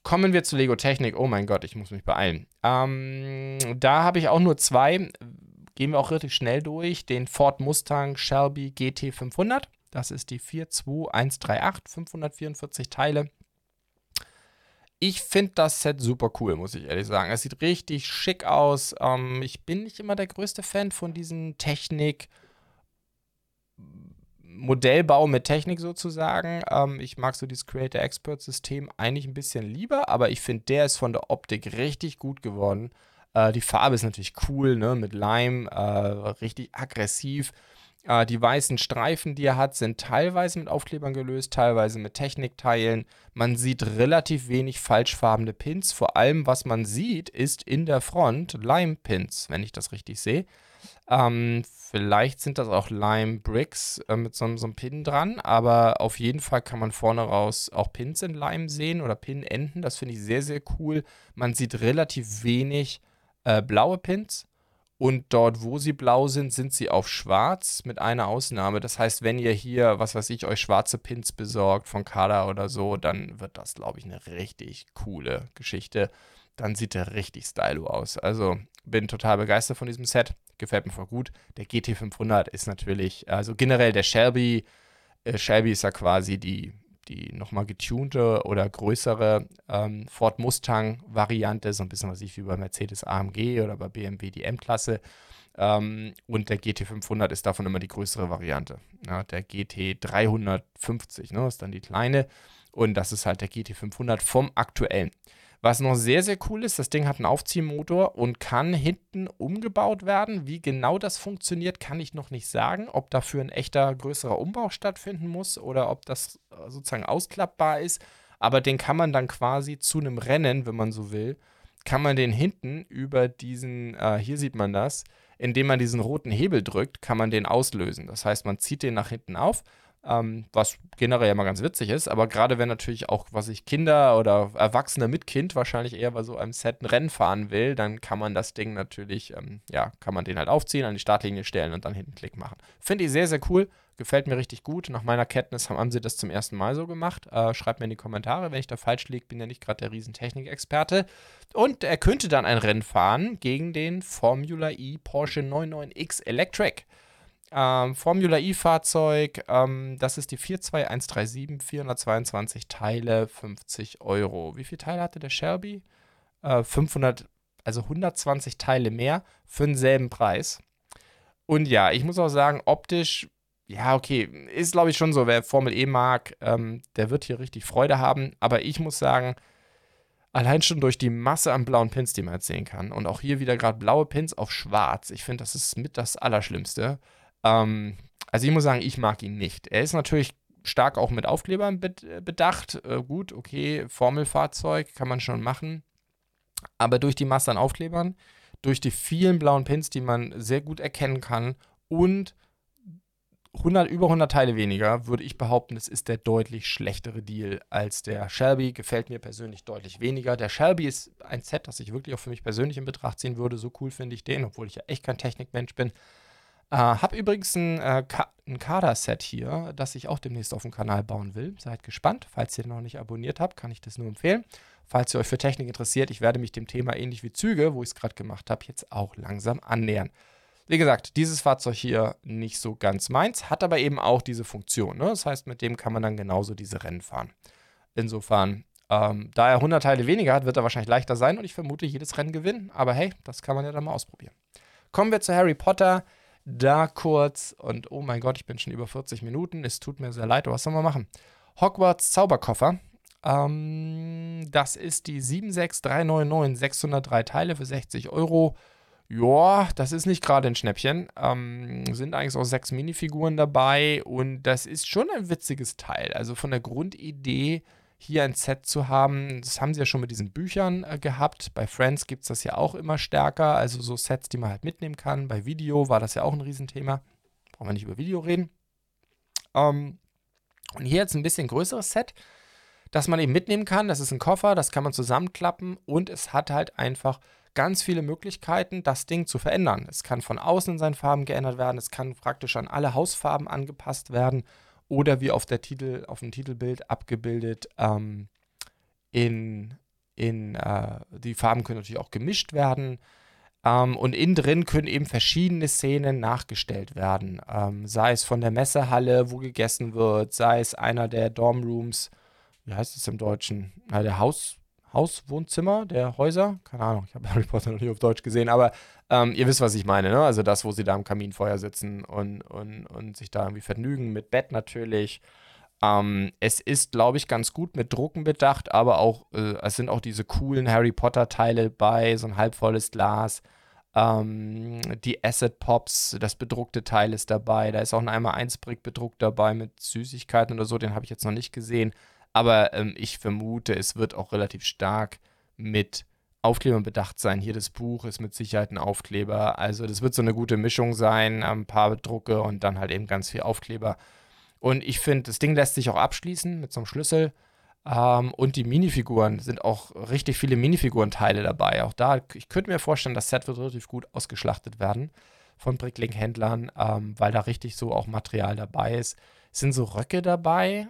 Kommen wir zu Lego Technik. Oh mein Gott, ich muss mich beeilen. Ähm, da habe ich auch nur zwei. Gehen wir auch relativ schnell durch. Den Ford Mustang Shelby GT 500. Das ist die 42138, 544 Teile. Ich finde das Set super cool, muss ich ehrlich sagen. Es sieht richtig schick aus. Ähm, ich bin nicht immer der größte Fan von diesen Technik. Modellbau mit Technik sozusagen. Ähm, ich mag so dieses Creator Expert System eigentlich ein bisschen lieber, aber ich finde, der ist von der Optik richtig gut geworden. Äh, die Farbe ist natürlich cool, ne, mit Lime, äh, richtig aggressiv. Äh, die weißen Streifen, die er hat, sind teilweise mit Aufklebern gelöst, teilweise mit Technikteilen. Man sieht relativ wenig falschfarbene Pins. Vor allem, was man sieht, ist in der Front Lime-Pins, wenn ich das richtig sehe. Ähm, vielleicht sind das auch Lime Bricks äh, mit so, so, einem Pin dran, aber auf jeden Fall kann man vorne raus auch Pins in Lime sehen oder Pin-Enden. Das finde ich sehr, sehr cool. Man sieht relativ wenig äh, blaue Pins. Und dort, wo sie blau sind, sind sie auf schwarz mit einer Ausnahme. Das heißt, wenn ihr hier, was weiß ich, euch schwarze Pins besorgt von Kada oder so, dann wird das, glaube ich, eine richtig coole Geschichte. Dann sieht der richtig stylo aus. Also bin total begeistert von diesem Set. Gefällt mir voll gut. Der GT500 ist natürlich, also generell der Shelby. Äh, Shelby ist ja quasi die die nochmal getunte oder größere ähm, Ford Mustang-Variante, so ein bisschen was ich wie bei Mercedes AMG oder bei BMW die M-Klasse. Ähm, und der GT500 ist davon immer die größere Variante. Ja, der GT350 ne, ist dann die kleine und das ist halt der GT500 vom aktuellen. Was noch sehr, sehr cool ist, das Ding hat einen Aufziehmotor und kann hinten umgebaut werden. Wie genau das funktioniert, kann ich noch nicht sagen. Ob dafür ein echter größerer Umbau stattfinden muss oder ob das äh, sozusagen ausklappbar ist. Aber den kann man dann quasi zu einem Rennen, wenn man so will, kann man den hinten über diesen, äh, hier sieht man das, indem man diesen roten Hebel drückt, kann man den auslösen. Das heißt, man zieht den nach hinten auf ähm, was generell ja mal ganz witzig ist, aber gerade wenn natürlich auch, was ich Kinder oder Erwachsene mit Kind wahrscheinlich eher bei so einem Set ein Rennen fahren will, dann kann man das Ding natürlich, ähm, ja, kann man den halt aufziehen, an die Startlinie stellen und dann hinten Klick machen. Finde ich sehr, sehr cool, gefällt mir richtig gut. Nach meiner Kenntnis haben sie das zum ersten Mal so gemacht. Äh, schreibt mir in die Kommentare, wenn ich da falsch liege, bin ja nicht gerade der Riesentechnik-Experte. Und er könnte dann ein Rennen fahren gegen den Formula E Porsche 99X Electric. Ähm, Formula E-Fahrzeug, ähm, das ist die 42137, 422 Teile, 50 Euro. Wie viele Teile hatte der Shelby? Äh, 500, also 120 Teile mehr für denselben Preis. Und ja, ich muss auch sagen, optisch, ja, okay, ist glaube ich schon so, wer Formel E mag, ähm, der wird hier richtig Freude haben. Aber ich muss sagen, allein schon durch die Masse an blauen Pins, die man jetzt sehen kann, und auch hier wieder gerade blaue Pins auf schwarz, ich finde, das ist mit das Allerschlimmste. Ähm, also ich muss sagen, ich mag ihn nicht. Er ist natürlich stark auch mit Aufklebern bedacht. Äh, gut, okay, Formelfahrzeug kann man schon machen. Aber durch die Masse an Aufklebern, durch die vielen blauen Pins, die man sehr gut erkennen kann und 100, über 100 Teile weniger, würde ich behaupten, es ist der deutlich schlechtere Deal als der Shelby. Gefällt mir persönlich deutlich weniger. Der Shelby ist ein Set, das ich wirklich auch für mich persönlich in Betracht ziehen würde. So cool finde ich den, obwohl ich ja echt kein Technikmensch bin. Äh, hab übrigens ein, äh, ein Kader-Set hier, das ich auch demnächst auf dem Kanal bauen will. Seid gespannt. Falls ihr noch nicht abonniert habt, kann ich das nur empfehlen. Falls ihr euch für Technik interessiert, ich werde mich dem Thema ähnlich wie Züge, wo ich es gerade gemacht habe, jetzt auch langsam annähern. Wie gesagt, dieses Fahrzeug hier nicht so ganz meins, hat aber eben auch diese Funktion. Ne? Das heißt, mit dem kann man dann genauso diese Rennen fahren. Insofern, ähm, da er 100 Teile weniger hat, wird er wahrscheinlich leichter sein und ich vermute jedes Rennen gewinnen. Aber hey, das kann man ja dann mal ausprobieren. Kommen wir zu Harry Potter da kurz und oh mein Gott, ich bin schon über 40 Minuten. Es tut mir sehr leid, was soll man machen? Hogwarts Zauberkoffer. Ähm, das ist die 76399, 603 Teile für 60 Euro. Ja, das ist nicht gerade ein Schnäppchen. Ähm, sind eigentlich auch sechs Minifiguren dabei und das ist schon ein witziges Teil. Also von der Grundidee hier ein Set zu haben. Das haben sie ja schon mit diesen Büchern äh, gehabt. Bei Friends gibt es das ja auch immer stärker. Also so Sets, die man halt mitnehmen kann. Bei Video war das ja auch ein Riesenthema. Brauchen wir nicht über Video reden. Ähm, und hier jetzt ein bisschen größeres Set, das man eben mitnehmen kann. Das ist ein Koffer, das kann man zusammenklappen und es hat halt einfach ganz viele Möglichkeiten, das Ding zu verändern. Es kann von außen in seinen Farben geändert werden, es kann praktisch an alle Hausfarben angepasst werden oder wie auf der Titel, auf dem Titelbild abgebildet, ähm, in, in äh, die Farben können natürlich auch gemischt werden. Ähm, und innen drin können eben verschiedene Szenen nachgestellt werden. Ähm, sei es von der Messehalle, wo gegessen wird, sei es einer der Dormrooms, wie heißt es im Deutschen? Na, der Haus, Hauswohnzimmer der Häuser. Keine Ahnung, ich habe Harry Potter noch nie auf Deutsch gesehen, aber ähm, ihr wisst, was ich meine, ne? Also das, wo sie da am Kaminfeuer sitzen und, und, und sich da irgendwie vergnügen, mit Bett natürlich. Ähm, es ist, glaube ich, ganz gut mit Drucken bedacht, aber auch, äh, es sind auch diese coolen Harry Potter-Teile bei, so ein halbvolles Glas. Ähm, die Asset Pops, das bedruckte Teil ist dabei. Da ist auch ein einmal 1 Brick bedruckt dabei mit Süßigkeiten oder so. Den habe ich jetzt noch nicht gesehen. Aber ähm, ich vermute, es wird auch relativ stark mit Aufklebern bedacht sein. Hier das Buch ist mit Sicherheit ein Aufkleber. Also das wird so eine gute Mischung sein. Ein paar Drucke und dann halt eben ganz viel Aufkleber. Und ich finde, das Ding lässt sich auch abschließen mit so einem Schlüssel. Ähm, und die Minifiguren sind auch richtig viele Minifigurenteile dabei. Auch da, ich könnte mir vorstellen, das Set wird relativ gut ausgeschlachtet werden von Bricklink-Händlern, ähm, weil da richtig so auch Material dabei ist. Es sind so Röcke dabei.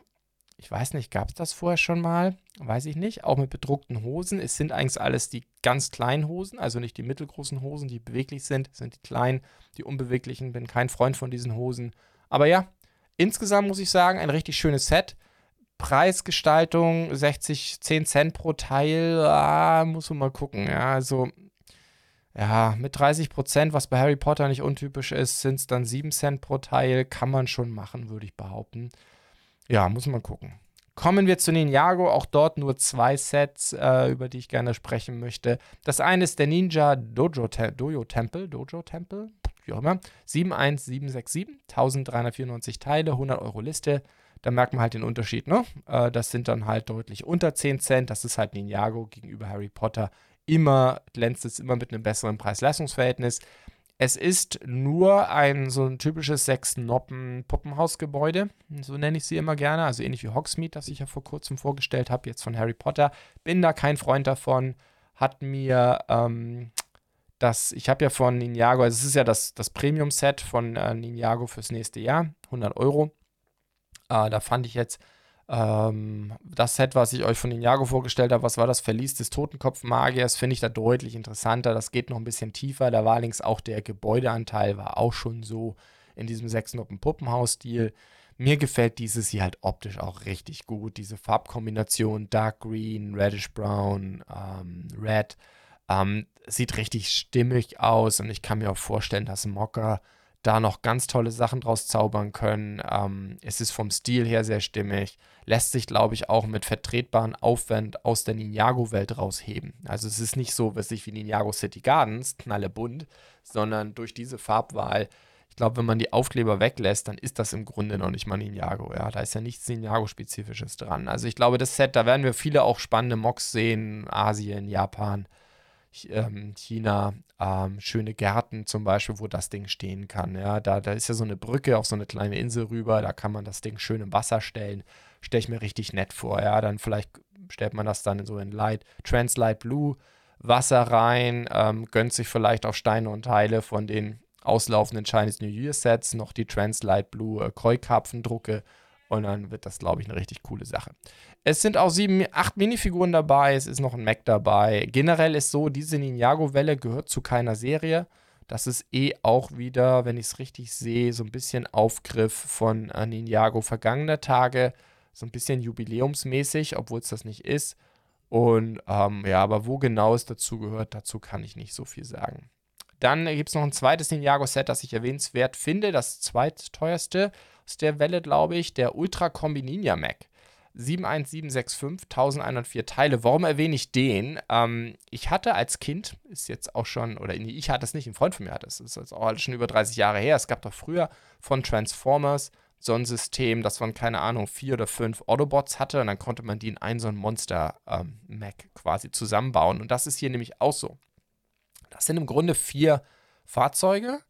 Ich weiß nicht, gab es das vorher schon mal? Weiß ich nicht. Auch mit bedruckten Hosen. Es sind eigentlich alles die ganz kleinen Hosen, also nicht die mittelgroßen Hosen, die beweglich sind. Es sind die kleinen, die unbeweglichen. Bin kein Freund von diesen Hosen. Aber ja, insgesamt muss ich sagen, ein richtig schönes Set. Preisgestaltung 60, 10 Cent pro Teil, ah, muss man mal gucken. Ja, also, ja, mit 30 Prozent, was bei Harry Potter nicht untypisch ist, sind es dann 7 Cent pro Teil. Kann man schon machen, würde ich behaupten. Ja, muss man gucken. Kommen wir zu Ninjago, auch dort nur zwei Sets, äh, über die ich gerne sprechen möchte. Das eine ist der Ninja Dojo, Te Dojo Temple, Dojo Temple, wie auch immer, 71767, 1394 Teile, 100 Euro Liste da merkt man halt den Unterschied, ne? Äh, das sind dann halt deutlich unter 10 Cent. Das ist halt Ninjago gegenüber Harry Potter. Immer glänzt es immer mit einem besseren Preis-Leistungs-Verhältnis. Es ist nur ein so ein typisches Sechs-Noppen-Puppenhausgebäude, so nenne ich sie immer gerne, also ähnlich wie Hogsmeade, das ich ja vor kurzem vorgestellt habe, jetzt von Harry Potter. Bin da kein Freund davon, hat mir ähm, das, ich habe ja von Ninjago, also es ist ja das, das Premium-Set von äh, Ninjago fürs nächste Jahr, 100 Euro. Äh, da fand ich jetzt ähm, das Set, was ich euch von Ninjago vorgestellt habe, was war das Verlies des Totenkopf-Magiers, finde ich da deutlich interessanter. Das geht noch ein bisschen tiefer. Da war allerdings auch der Gebäudeanteil, war auch schon so in diesem Sechsnoppen-Puppenhaus-Stil. Mir gefällt dieses hier halt optisch auch richtig gut. Diese Farbkombination Dark Green, Reddish Brown, ähm, Red. Ähm, sieht richtig stimmig aus und ich kann mir auch vorstellen, dass Mocker da noch ganz tolle Sachen draus zaubern können. Ähm, es ist vom Stil her sehr stimmig, lässt sich, glaube ich, auch mit vertretbaren Aufwand aus der Ninjago-Welt rausheben. Also es ist nicht so, was ich wie Ninjago City Gardens, knallebunt, sondern durch diese Farbwahl, ich glaube, wenn man die Aufkleber weglässt, dann ist das im Grunde noch nicht mal Ninjago. Ja, da ist ja nichts Ninjago-spezifisches dran. Also ich glaube, das Set, da werden wir viele auch spannende Mocks sehen, Asien, Japan China ähm, schöne Gärten zum Beispiel, wo das Ding stehen kann. Ja, da, da ist ja so eine Brücke auf so eine kleine Insel rüber, da kann man das Ding schön im Wasser stellen. Stelle ich mir richtig nett vor. Ja, dann vielleicht stellt man das dann so in Light, Translight Blue Wasser rein, ähm, gönnt sich vielleicht auch Steine und Teile von den auslaufenden Chinese New Year Sets, noch die Translight Blue äh, Koi-Karpfendrucke und dann wird das, glaube ich, eine richtig coole Sache. Es sind auch sieben, acht Minifiguren dabei, es ist noch ein Mac dabei. Generell ist so, diese Ninjago-Welle gehört zu keiner Serie. Das ist eh auch wieder, wenn ich es richtig sehe, so ein bisschen Aufgriff von äh, Ninjago vergangener Tage. So ein bisschen jubiläumsmäßig, obwohl es das nicht ist. Und ähm, ja, aber wo genau es dazu gehört, dazu kann ich nicht so viel sagen. Dann gibt es noch ein zweites Ninjago-Set, das ich erwähnenswert finde, das zweitteuerste aus der Welle, glaube ich, der Ultra Kombi Ninja Mac. 71765, 1104 Teile. Warum erwähne ich den? Ähm, ich hatte als Kind, ist jetzt auch schon, oder ich hatte es nicht, ein Freund von mir hatte es, ist jetzt auch schon über 30 Jahre her. Es gab doch früher von Transformers so ein System, das man, keine Ahnung, vier oder fünf Autobots hatte und dann konnte man die in einen so ein Monster-Mac ähm, quasi zusammenbauen. Und das ist hier nämlich auch so. Das sind im Grunde vier Fahrzeuge.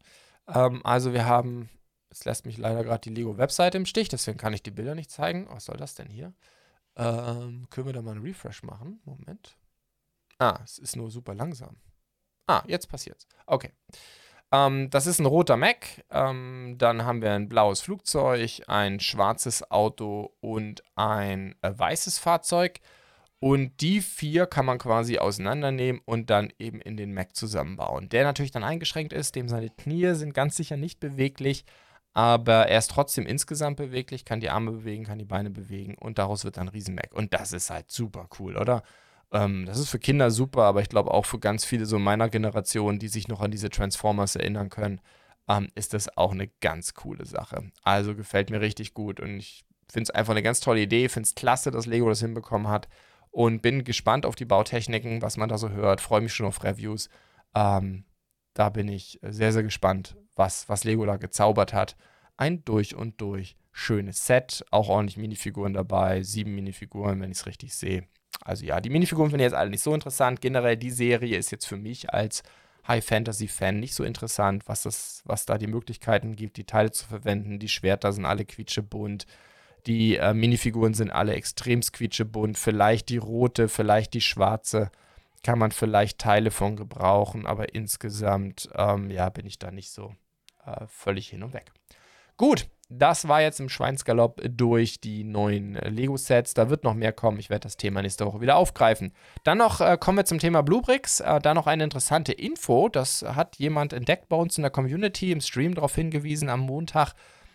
Ähm, also wir haben, es lässt mich leider gerade die Lego-Webseite im Stich, deswegen kann ich die Bilder nicht zeigen. Was soll das denn hier? Ähm, können wir da mal einen Refresh machen? Moment. Ah, es ist nur super langsam. Ah, jetzt passiert's. Okay. Ähm, das ist ein roter Mac. Ähm, dann haben wir ein blaues Flugzeug, ein schwarzes Auto und ein äh, weißes Fahrzeug. Und die vier kann man quasi auseinandernehmen und dann eben in den Mac zusammenbauen. Der natürlich dann eingeschränkt ist, dem seine Knie sind ganz sicher nicht beweglich, aber er ist trotzdem insgesamt beweglich, kann die Arme bewegen, kann die Beine bewegen und daraus wird dann Riesen-Mac. Und das ist halt super cool, oder? Ähm, das ist für Kinder super, aber ich glaube auch für ganz viele so meiner Generation, die sich noch an diese Transformers erinnern können, ähm, ist das auch eine ganz coole Sache. Also gefällt mir richtig gut und ich finde es einfach eine ganz tolle Idee, finde es klasse, dass Lego das hinbekommen hat und bin gespannt auf die Bautechniken, was man da so hört. Freue mich schon auf Reviews. Ähm, da bin ich sehr, sehr gespannt, was, was Lego da gezaubert hat. Ein durch und durch schönes Set, auch ordentlich Minifiguren dabei, sieben Minifiguren, wenn ich es richtig sehe. Also ja, die Minifiguren finde ich jetzt alle nicht so interessant. Generell die Serie ist jetzt für mich als High Fantasy Fan nicht so interessant, was das, was da die Möglichkeiten gibt, die Teile zu verwenden. Die Schwerter sind alle quietschebunt. Die äh, Minifiguren sind alle extrem quietschebunt. Vielleicht die rote, vielleicht die schwarze. Kann man vielleicht Teile von gebrauchen, aber insgesamt ähm, ja, bin ich da nicht so äh, völlig hin und weg. Gut, das war jetzt im Schweinsgalopp durch die neuen äh, Lego-Sets. Da wird noch mehr kommen. Ich werde das Thema nächste Woche wieder aufgreifen. Dann noch äh, kommen wir zum Thema Bluebricks. Äh, da noch eine interessante Info. Das hat jemand entdeckt bei uns in der Community im Stream darauf hingewiesen am Montag.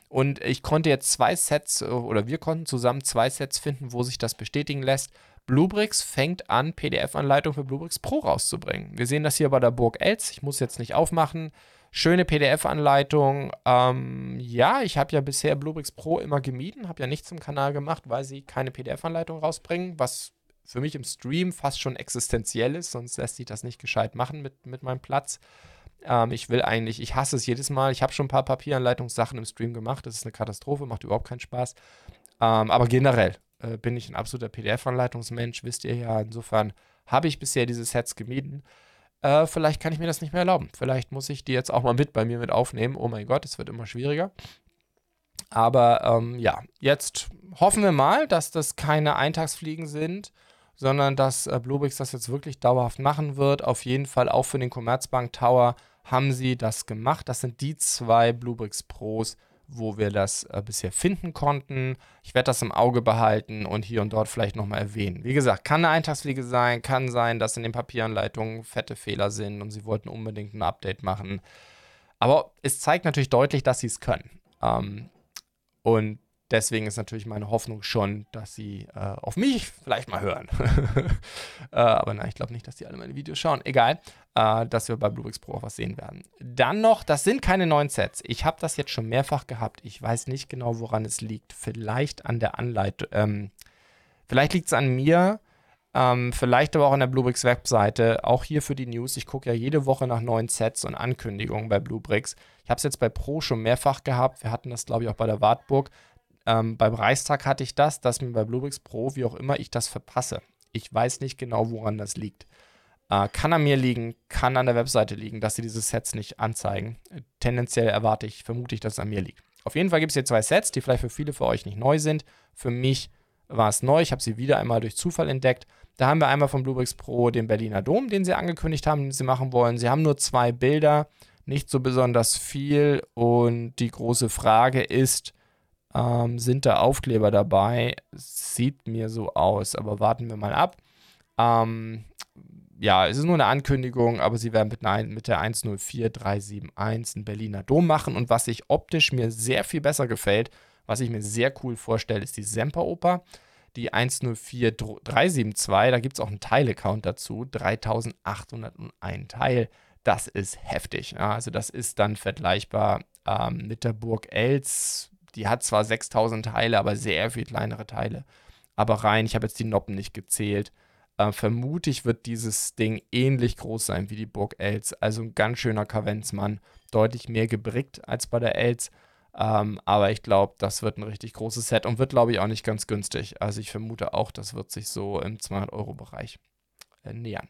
Und ich konnte jetzt zwei Sets äh, oder wir konnten zusammen zwei Sets finden, wo sich das bestätigen lässt. Bluebricks fängt an, PDF-Anleitung für Bluebricks Pro rauszubringen. Wir sehen das hier bei der Burg Els. Ich muss jetzt nicht aufmachen. Schöne PDF-Anleitung. Ähm, ja, ich habe ja bisher Bluebricks Pro immer gemieden, habe ja nichts im Kanal gemacht, weil sie keine PDF-Anleitung rausbringen, was für mich im Stream fast schon existenziell ist, sonst lässt sich das nicht gescheit machen mit, mit meinem Platz. Ähm, ich will eigentlich, ich hasse es jedes Mal. Ich habe schon ein paar Papieranleitungssachen im Stream gemacht. Das ist eine Katastrophe, macht überhaupt keinen Spaß. Ähm, aber generell äh, bin ich ein absoluter PDF-Anleitungsmensch, wisst ihr ja. Insofern habe ich bisher diese Sets gemieden äh, vielleicht kann ich mir das nicht mehr erlauben. Vielleicht muss ich die jetzt auch mal mit bei mir mit aufnehmen. Oh mein Gott, es wird immer schwieriger. Aber ähm, ja, jetzt hoffen wir mal, dass das keine Eintagsfliegen sind, sondern dass äh, Bluebricks das jetzt wirklich dauerhaft machen wird. Auf jeden Fall auch für den Commerzbank Tower haben sie das gemacht. Das sind die zwei Bluebricks Pros, wo wir das äh, bisher finden konnten. Ich werde das im Auge behalten und hier und dort vielleicht nochmal erwähnen. Wie gesagt, kann eine Eintagsfliege sein, kann sein, dass in den Papieranleitungen fette Fehler sind und sie wollten unbedingt ein Update machen. Aber es zeigt natürlich deutlich, dass sie es können. Ähm, und deswegen ist natürlich meine Hoffnung schon, dass sie äh, auf mich vielleicht mal hören. äh, aber nein, ich glaube nicht, dass die alle meine Videos schauen. Egal, äh, dass wir bei Bluebricks Pro auch was sehen werden. Dann noch, das sind keine neuen Sets. Ich habe das jetzt schon mehrfach gehabt. Ich weiß nicht genau, woran es liegt. Vielleicht an der Anleitung. Ähm, vielleicht liegt es an mir. Ähm, vielleicht aber auch an der Bluebricks Webseite. Auch hier für die News. Ich gucke ja jede Woche nach neuen Sets und Ankündigungen bei Bluebricks. Ich habe es jetzt bei Pro schon mehrfach gehabt. Wir hatten das, glaube ich, auch bei der Wartburg. Ähm, beim Reichstag hatte ich das, dass mir bei Bluebricks Pro, wie auch immer, ich das verpasse. Ich weiß nicht genau, woran das liegt. Äh, kann an mir liegen, kann an der Webseite liegen, dass sie diese Sets nicht anzeigen. Äh, tendenziell erwarte ich, vermute ich, dass es an mir liegt. Auf jeden Fall gibt es hier zwei Sets, die vielleicht für viele für euch nicht neu sind. Für mich war es neu. Ich habe sie wieder einmal durch Zufall entdeckt. Da haben wir einmal von Bluebricks Pro den Berliner Dom, den sie angekündigt haben, den sie machen wollen. Sie haben nur zwei Bilder, nicht so besonders viel. Und die große Frage ist, ähm, sind da Aufkleber dabei? Sieht mir so aus, aber warten wir mal ab. Ähm, ja, es ist nur eine Ankündigung, aber sie werden mit, einer, mit der 104371 einen Berliner Dom machen. Und was sich optisch mir sehr viel besser gefällt, was ich mir sehr cool vorstelle, ist die Semperoper. Die 104372, da gibt es auch einen Teile-Count dazu, 3801 Teil. Das ist heftig. Also das ist dann vergleichbar ähm, mit der Burg Els, die hat zwar 6000 Teile, aber sehr viel kleinere Teile. Aber rein, ich habe jetzt die Noppen nicht gezählt. Äh, vermutlich wird dieses Ding ähnlich groß sein wie die Burg Els. Also ein ganz schöner Kavenzmann. Deutlich mehr gebrickt als bei der Els. Ähm, aber ich glaube, das wird ein richtig großes Set und wird, glaube ich, auch nicht ganz günstig. Also ich vermute auch, das wird sich so im 200-Euro-Bereich äh, nähern.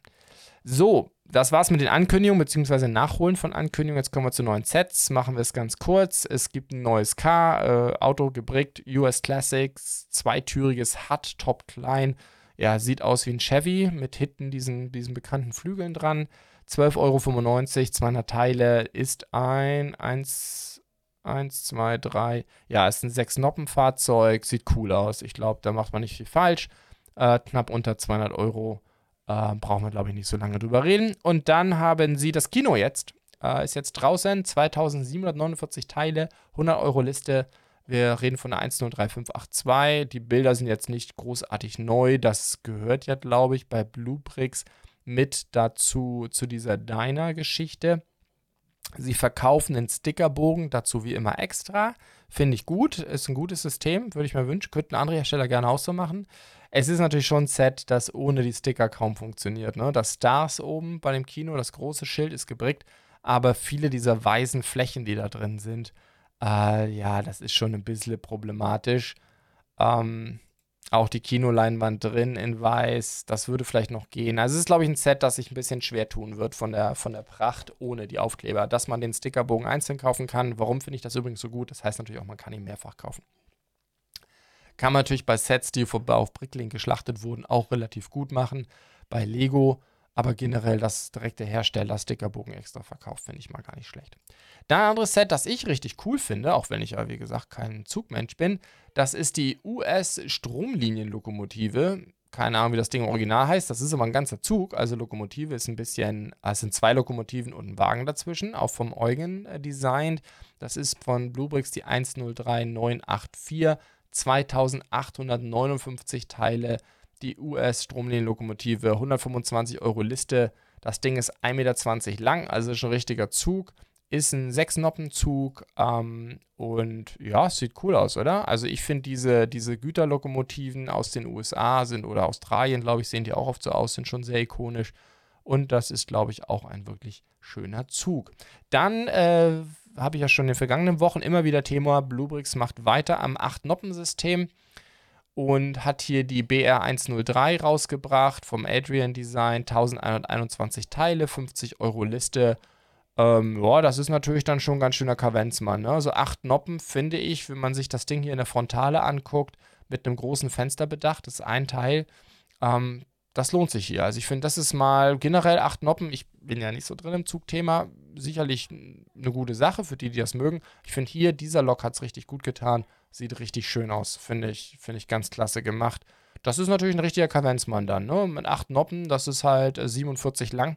So, das war's mit den Ankündigungen bzw. Nachholen von Ankündigungen. Jetzt kommen wir zu neuen Sets. Machen wir es ganz kurz. Es gibt ein neues Car, äh, Auto gebrickt, US Classics, zweitüriges Hut, top klein. Ja, sieht aus wie ein Chevy mit hinten diesen, diesen bekannten Flügeln dran. 12,95 Euro, 200 Teile, ist ein 1, 1, 2, 3. Ja, ist ein 6-Noppen-Fahrzeug, sieht cool aus. Ich glaube, da macht man nicht viel falsch. Äh, knapp unter 200 Euro äh, brauchen wir, glaube ich, nicht so lange drüber reden. Und dann haben sie das Kino jetzt. Äh, ist jetzt draußen. 2749 Teile, 100 Euro Liste. Wir reden von der 103582. Die Bilder sind jetzt nicht großartig neu. Das gehört ja, glaube ich, bei Bluebricks mit dazu zu dieser Diner-Geschichte. Sie verkaufen den Stickerbogen dazu wie immer extra. Finde ich gut. Ist ein gutes System. Würde ich mir wünschen. Könnten andere Hersteller gerne auch so machen. Es ist natürlich schon ein Set, das ohne die Sticker kaum funktioniert. Ne? Das Stars oben bei dem Kino, das große Schild ist gebrickt, aber viele dieser weißen Flächen, die da drin sind, äh, ja, das ist schon ein bisschen problematisch. Ähm, auch die Kinoleinwand drin in weiß, das würde vielleicht noch gehen. Also es ist, glaube ich, ein Set, das sich ein bisschen schwer tun wird von der, von der Pracht ohne die Aufkleber. Dass man den Stickerbogen einzeln kaufen kann. Warum finde ich das übrigens so gut? Das heißt natürlich auch, man kann ihn mehrfach kaufen. Kann man natürlich bei Sets, die auf Bricklink geschlachtet wurden, auch relativ gut machen. Bei Lego aber generell das direkte Hersteller Stickerbogen extra verkauft, finde ich mal gar nicht schlecht. Dann ein anderes Set, das ich richtig cool finde, auch wenn ich ja wie gesagt kein Zugmensch bin, das ist die US Stromlinienlokomotive. Keine Ahnung, wie das Ding original heißt. Das ist aber ein ganzer Zug. Also Lokomotive ist ein bisschen, ah, es sind zwei Lokomotiven und ein Wagen dazwischen, auch vom Eugen äh, designt. Das ist von Bluebricks die 103984, 2859 Teile die US-Stromlinienlokomotive, 125 Euro Liste. Das Ding ist 1,20 Meter lang, also schon ein richtiger Zug. Ist ein Sechsnoppenzug ähm, und ja, sieht cool aus, oder? Also ich finde diese, diese Güterlokomotiven aus den USA sind oder Australien, glaube ich, sehen die auch oft so aus, sind schon sehr ikonisch. Und das ist, glaube ich, auch ein wirklich schöner Zug. Dann äh, habe ich ja schon in den vergangenen Wochen immer wieder Thema, Bluebricks macht weiter am 8-Noppen-System und hat hier die BR103 rausgebracht vom Adrian Design, 1121 Teile, 50 Euro Liste. Ähm, ja, das ist natürlich dann schon ein ganz schöner Kavenzmann. Ne? Also acht Noppen finde ich, wenn man sich das Ding hier in der Frontale anguckt, mit einem großen Fenster bedacht, das ist ein Teil. Ähm, das lohnt sich hier. Also ich finde, das ist mal generell acht Noppen. Ich bin ja nicht so drin im Zugthema. Sicherlich eine gute Sache für die, die das mögen. Ich finde hier, dieser Lok hat es richtig gut getan. Sieht richtig schön aus. Finde ich, finde ich ganz klasse gemacht. Das ist natürlich ein richtiger Kavenzmann dann, ne? Mit acht Noppen, das ist halt 47 äh, lang,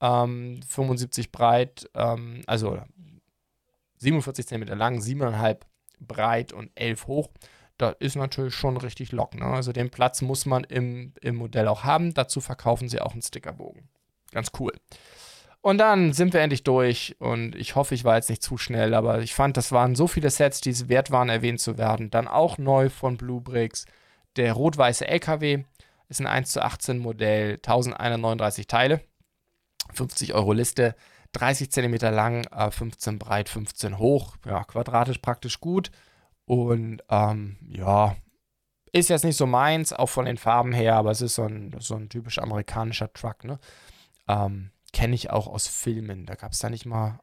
ähm, 75 breit, ähm, also 47 cm lang, 7,5 breit und 11 hoch. Das ist natürlich schon richtig lock. Ne? Also den Platz muss man im, im Modell auch haben. Dazu verkaufen sie auch einen Stickerbogen. Ganz cool. Und dann sind wir endlich durch und ich hoffe, ich war jetzt nicht zu schnell, aber ich fand, das waren so viele Sets, die es wert waren, erwähnt zu werden. Dann auch neu von Blue Bricks. Der rot-weiße LKW ist ein 1 zu 18 Modell, 1139 Teile, 50 Euro Liste, 30 cm lang, 15 breit, 15 hoch, ja, quadratisch praktisch gut. Und ähm, ja, ist jetzt nicht so meins, auch von den Farben her, aber es ist so ein, so ein typisch amerikanischer Truck, ne? Ähm, kenne ich auch aus Filmen. Da gab es da nicht mal.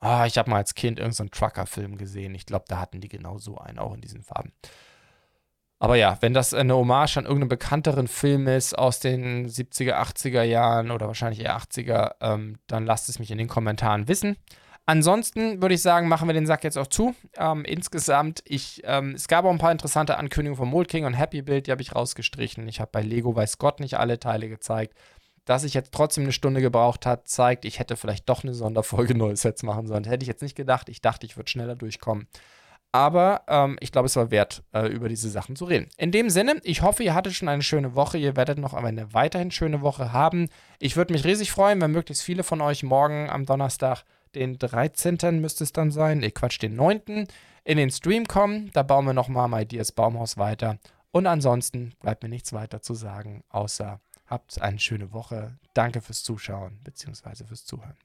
Ah, ich habe mal als Kind irgendeinen so Trucker-Film gesehen. Ich glaube, da hatten die genau so einen, auch in diesen Farben. Aber ja, wenn das eine Hommage an irgendeinen bekannteren Film ist aus den 70er, 80er Jahren oder wahrscheinlich eher 80er, ähm, dann lasst es mich in den Kommentaren wissen. Ansonsten würde ich sagen, machen wir den Sack jetzt auch zu. Ähm, insgesamt, ich, ähm, es gab auch ein paar interessante Ankündigungen von Mold King und Happy Build, die habe ich rausgestrichen. Ich habe bei Lego weiß Gott nicht alle Teile gezeigt dass ich jetzt trotzdem eine Stunde gebraucht hat, zeigt, ich hätte vielleicht doch eine Sonderfolge neue Sets machen sollen. Hätte ich jetzt nicht gedacht. Ich dachte, ich würde schneller durchkommen. Aber ähm, ich glaube, es war wert, äh, über diese Sachen zu reden. In dem Sinne, ich hoffe, ihr hattet schon eine schöne Woche. Ihr werdet noch eine weiterhin schöne Woche haben. Ich würde mich riesig freuen, wenn möglichst viele von euch morgen am Donnerstag, den 13. müsste es dann sein, ich Quatsch, den 9. in den Stream kommen. Da bauen wir nochmal My Ideas Baumhaus weiter. Und ansonsten bleibt mir nichts weiter zu sagen, außer Habt eine schöne Woche. Danke fürs Zuschauen bzw. fürs Zuhören.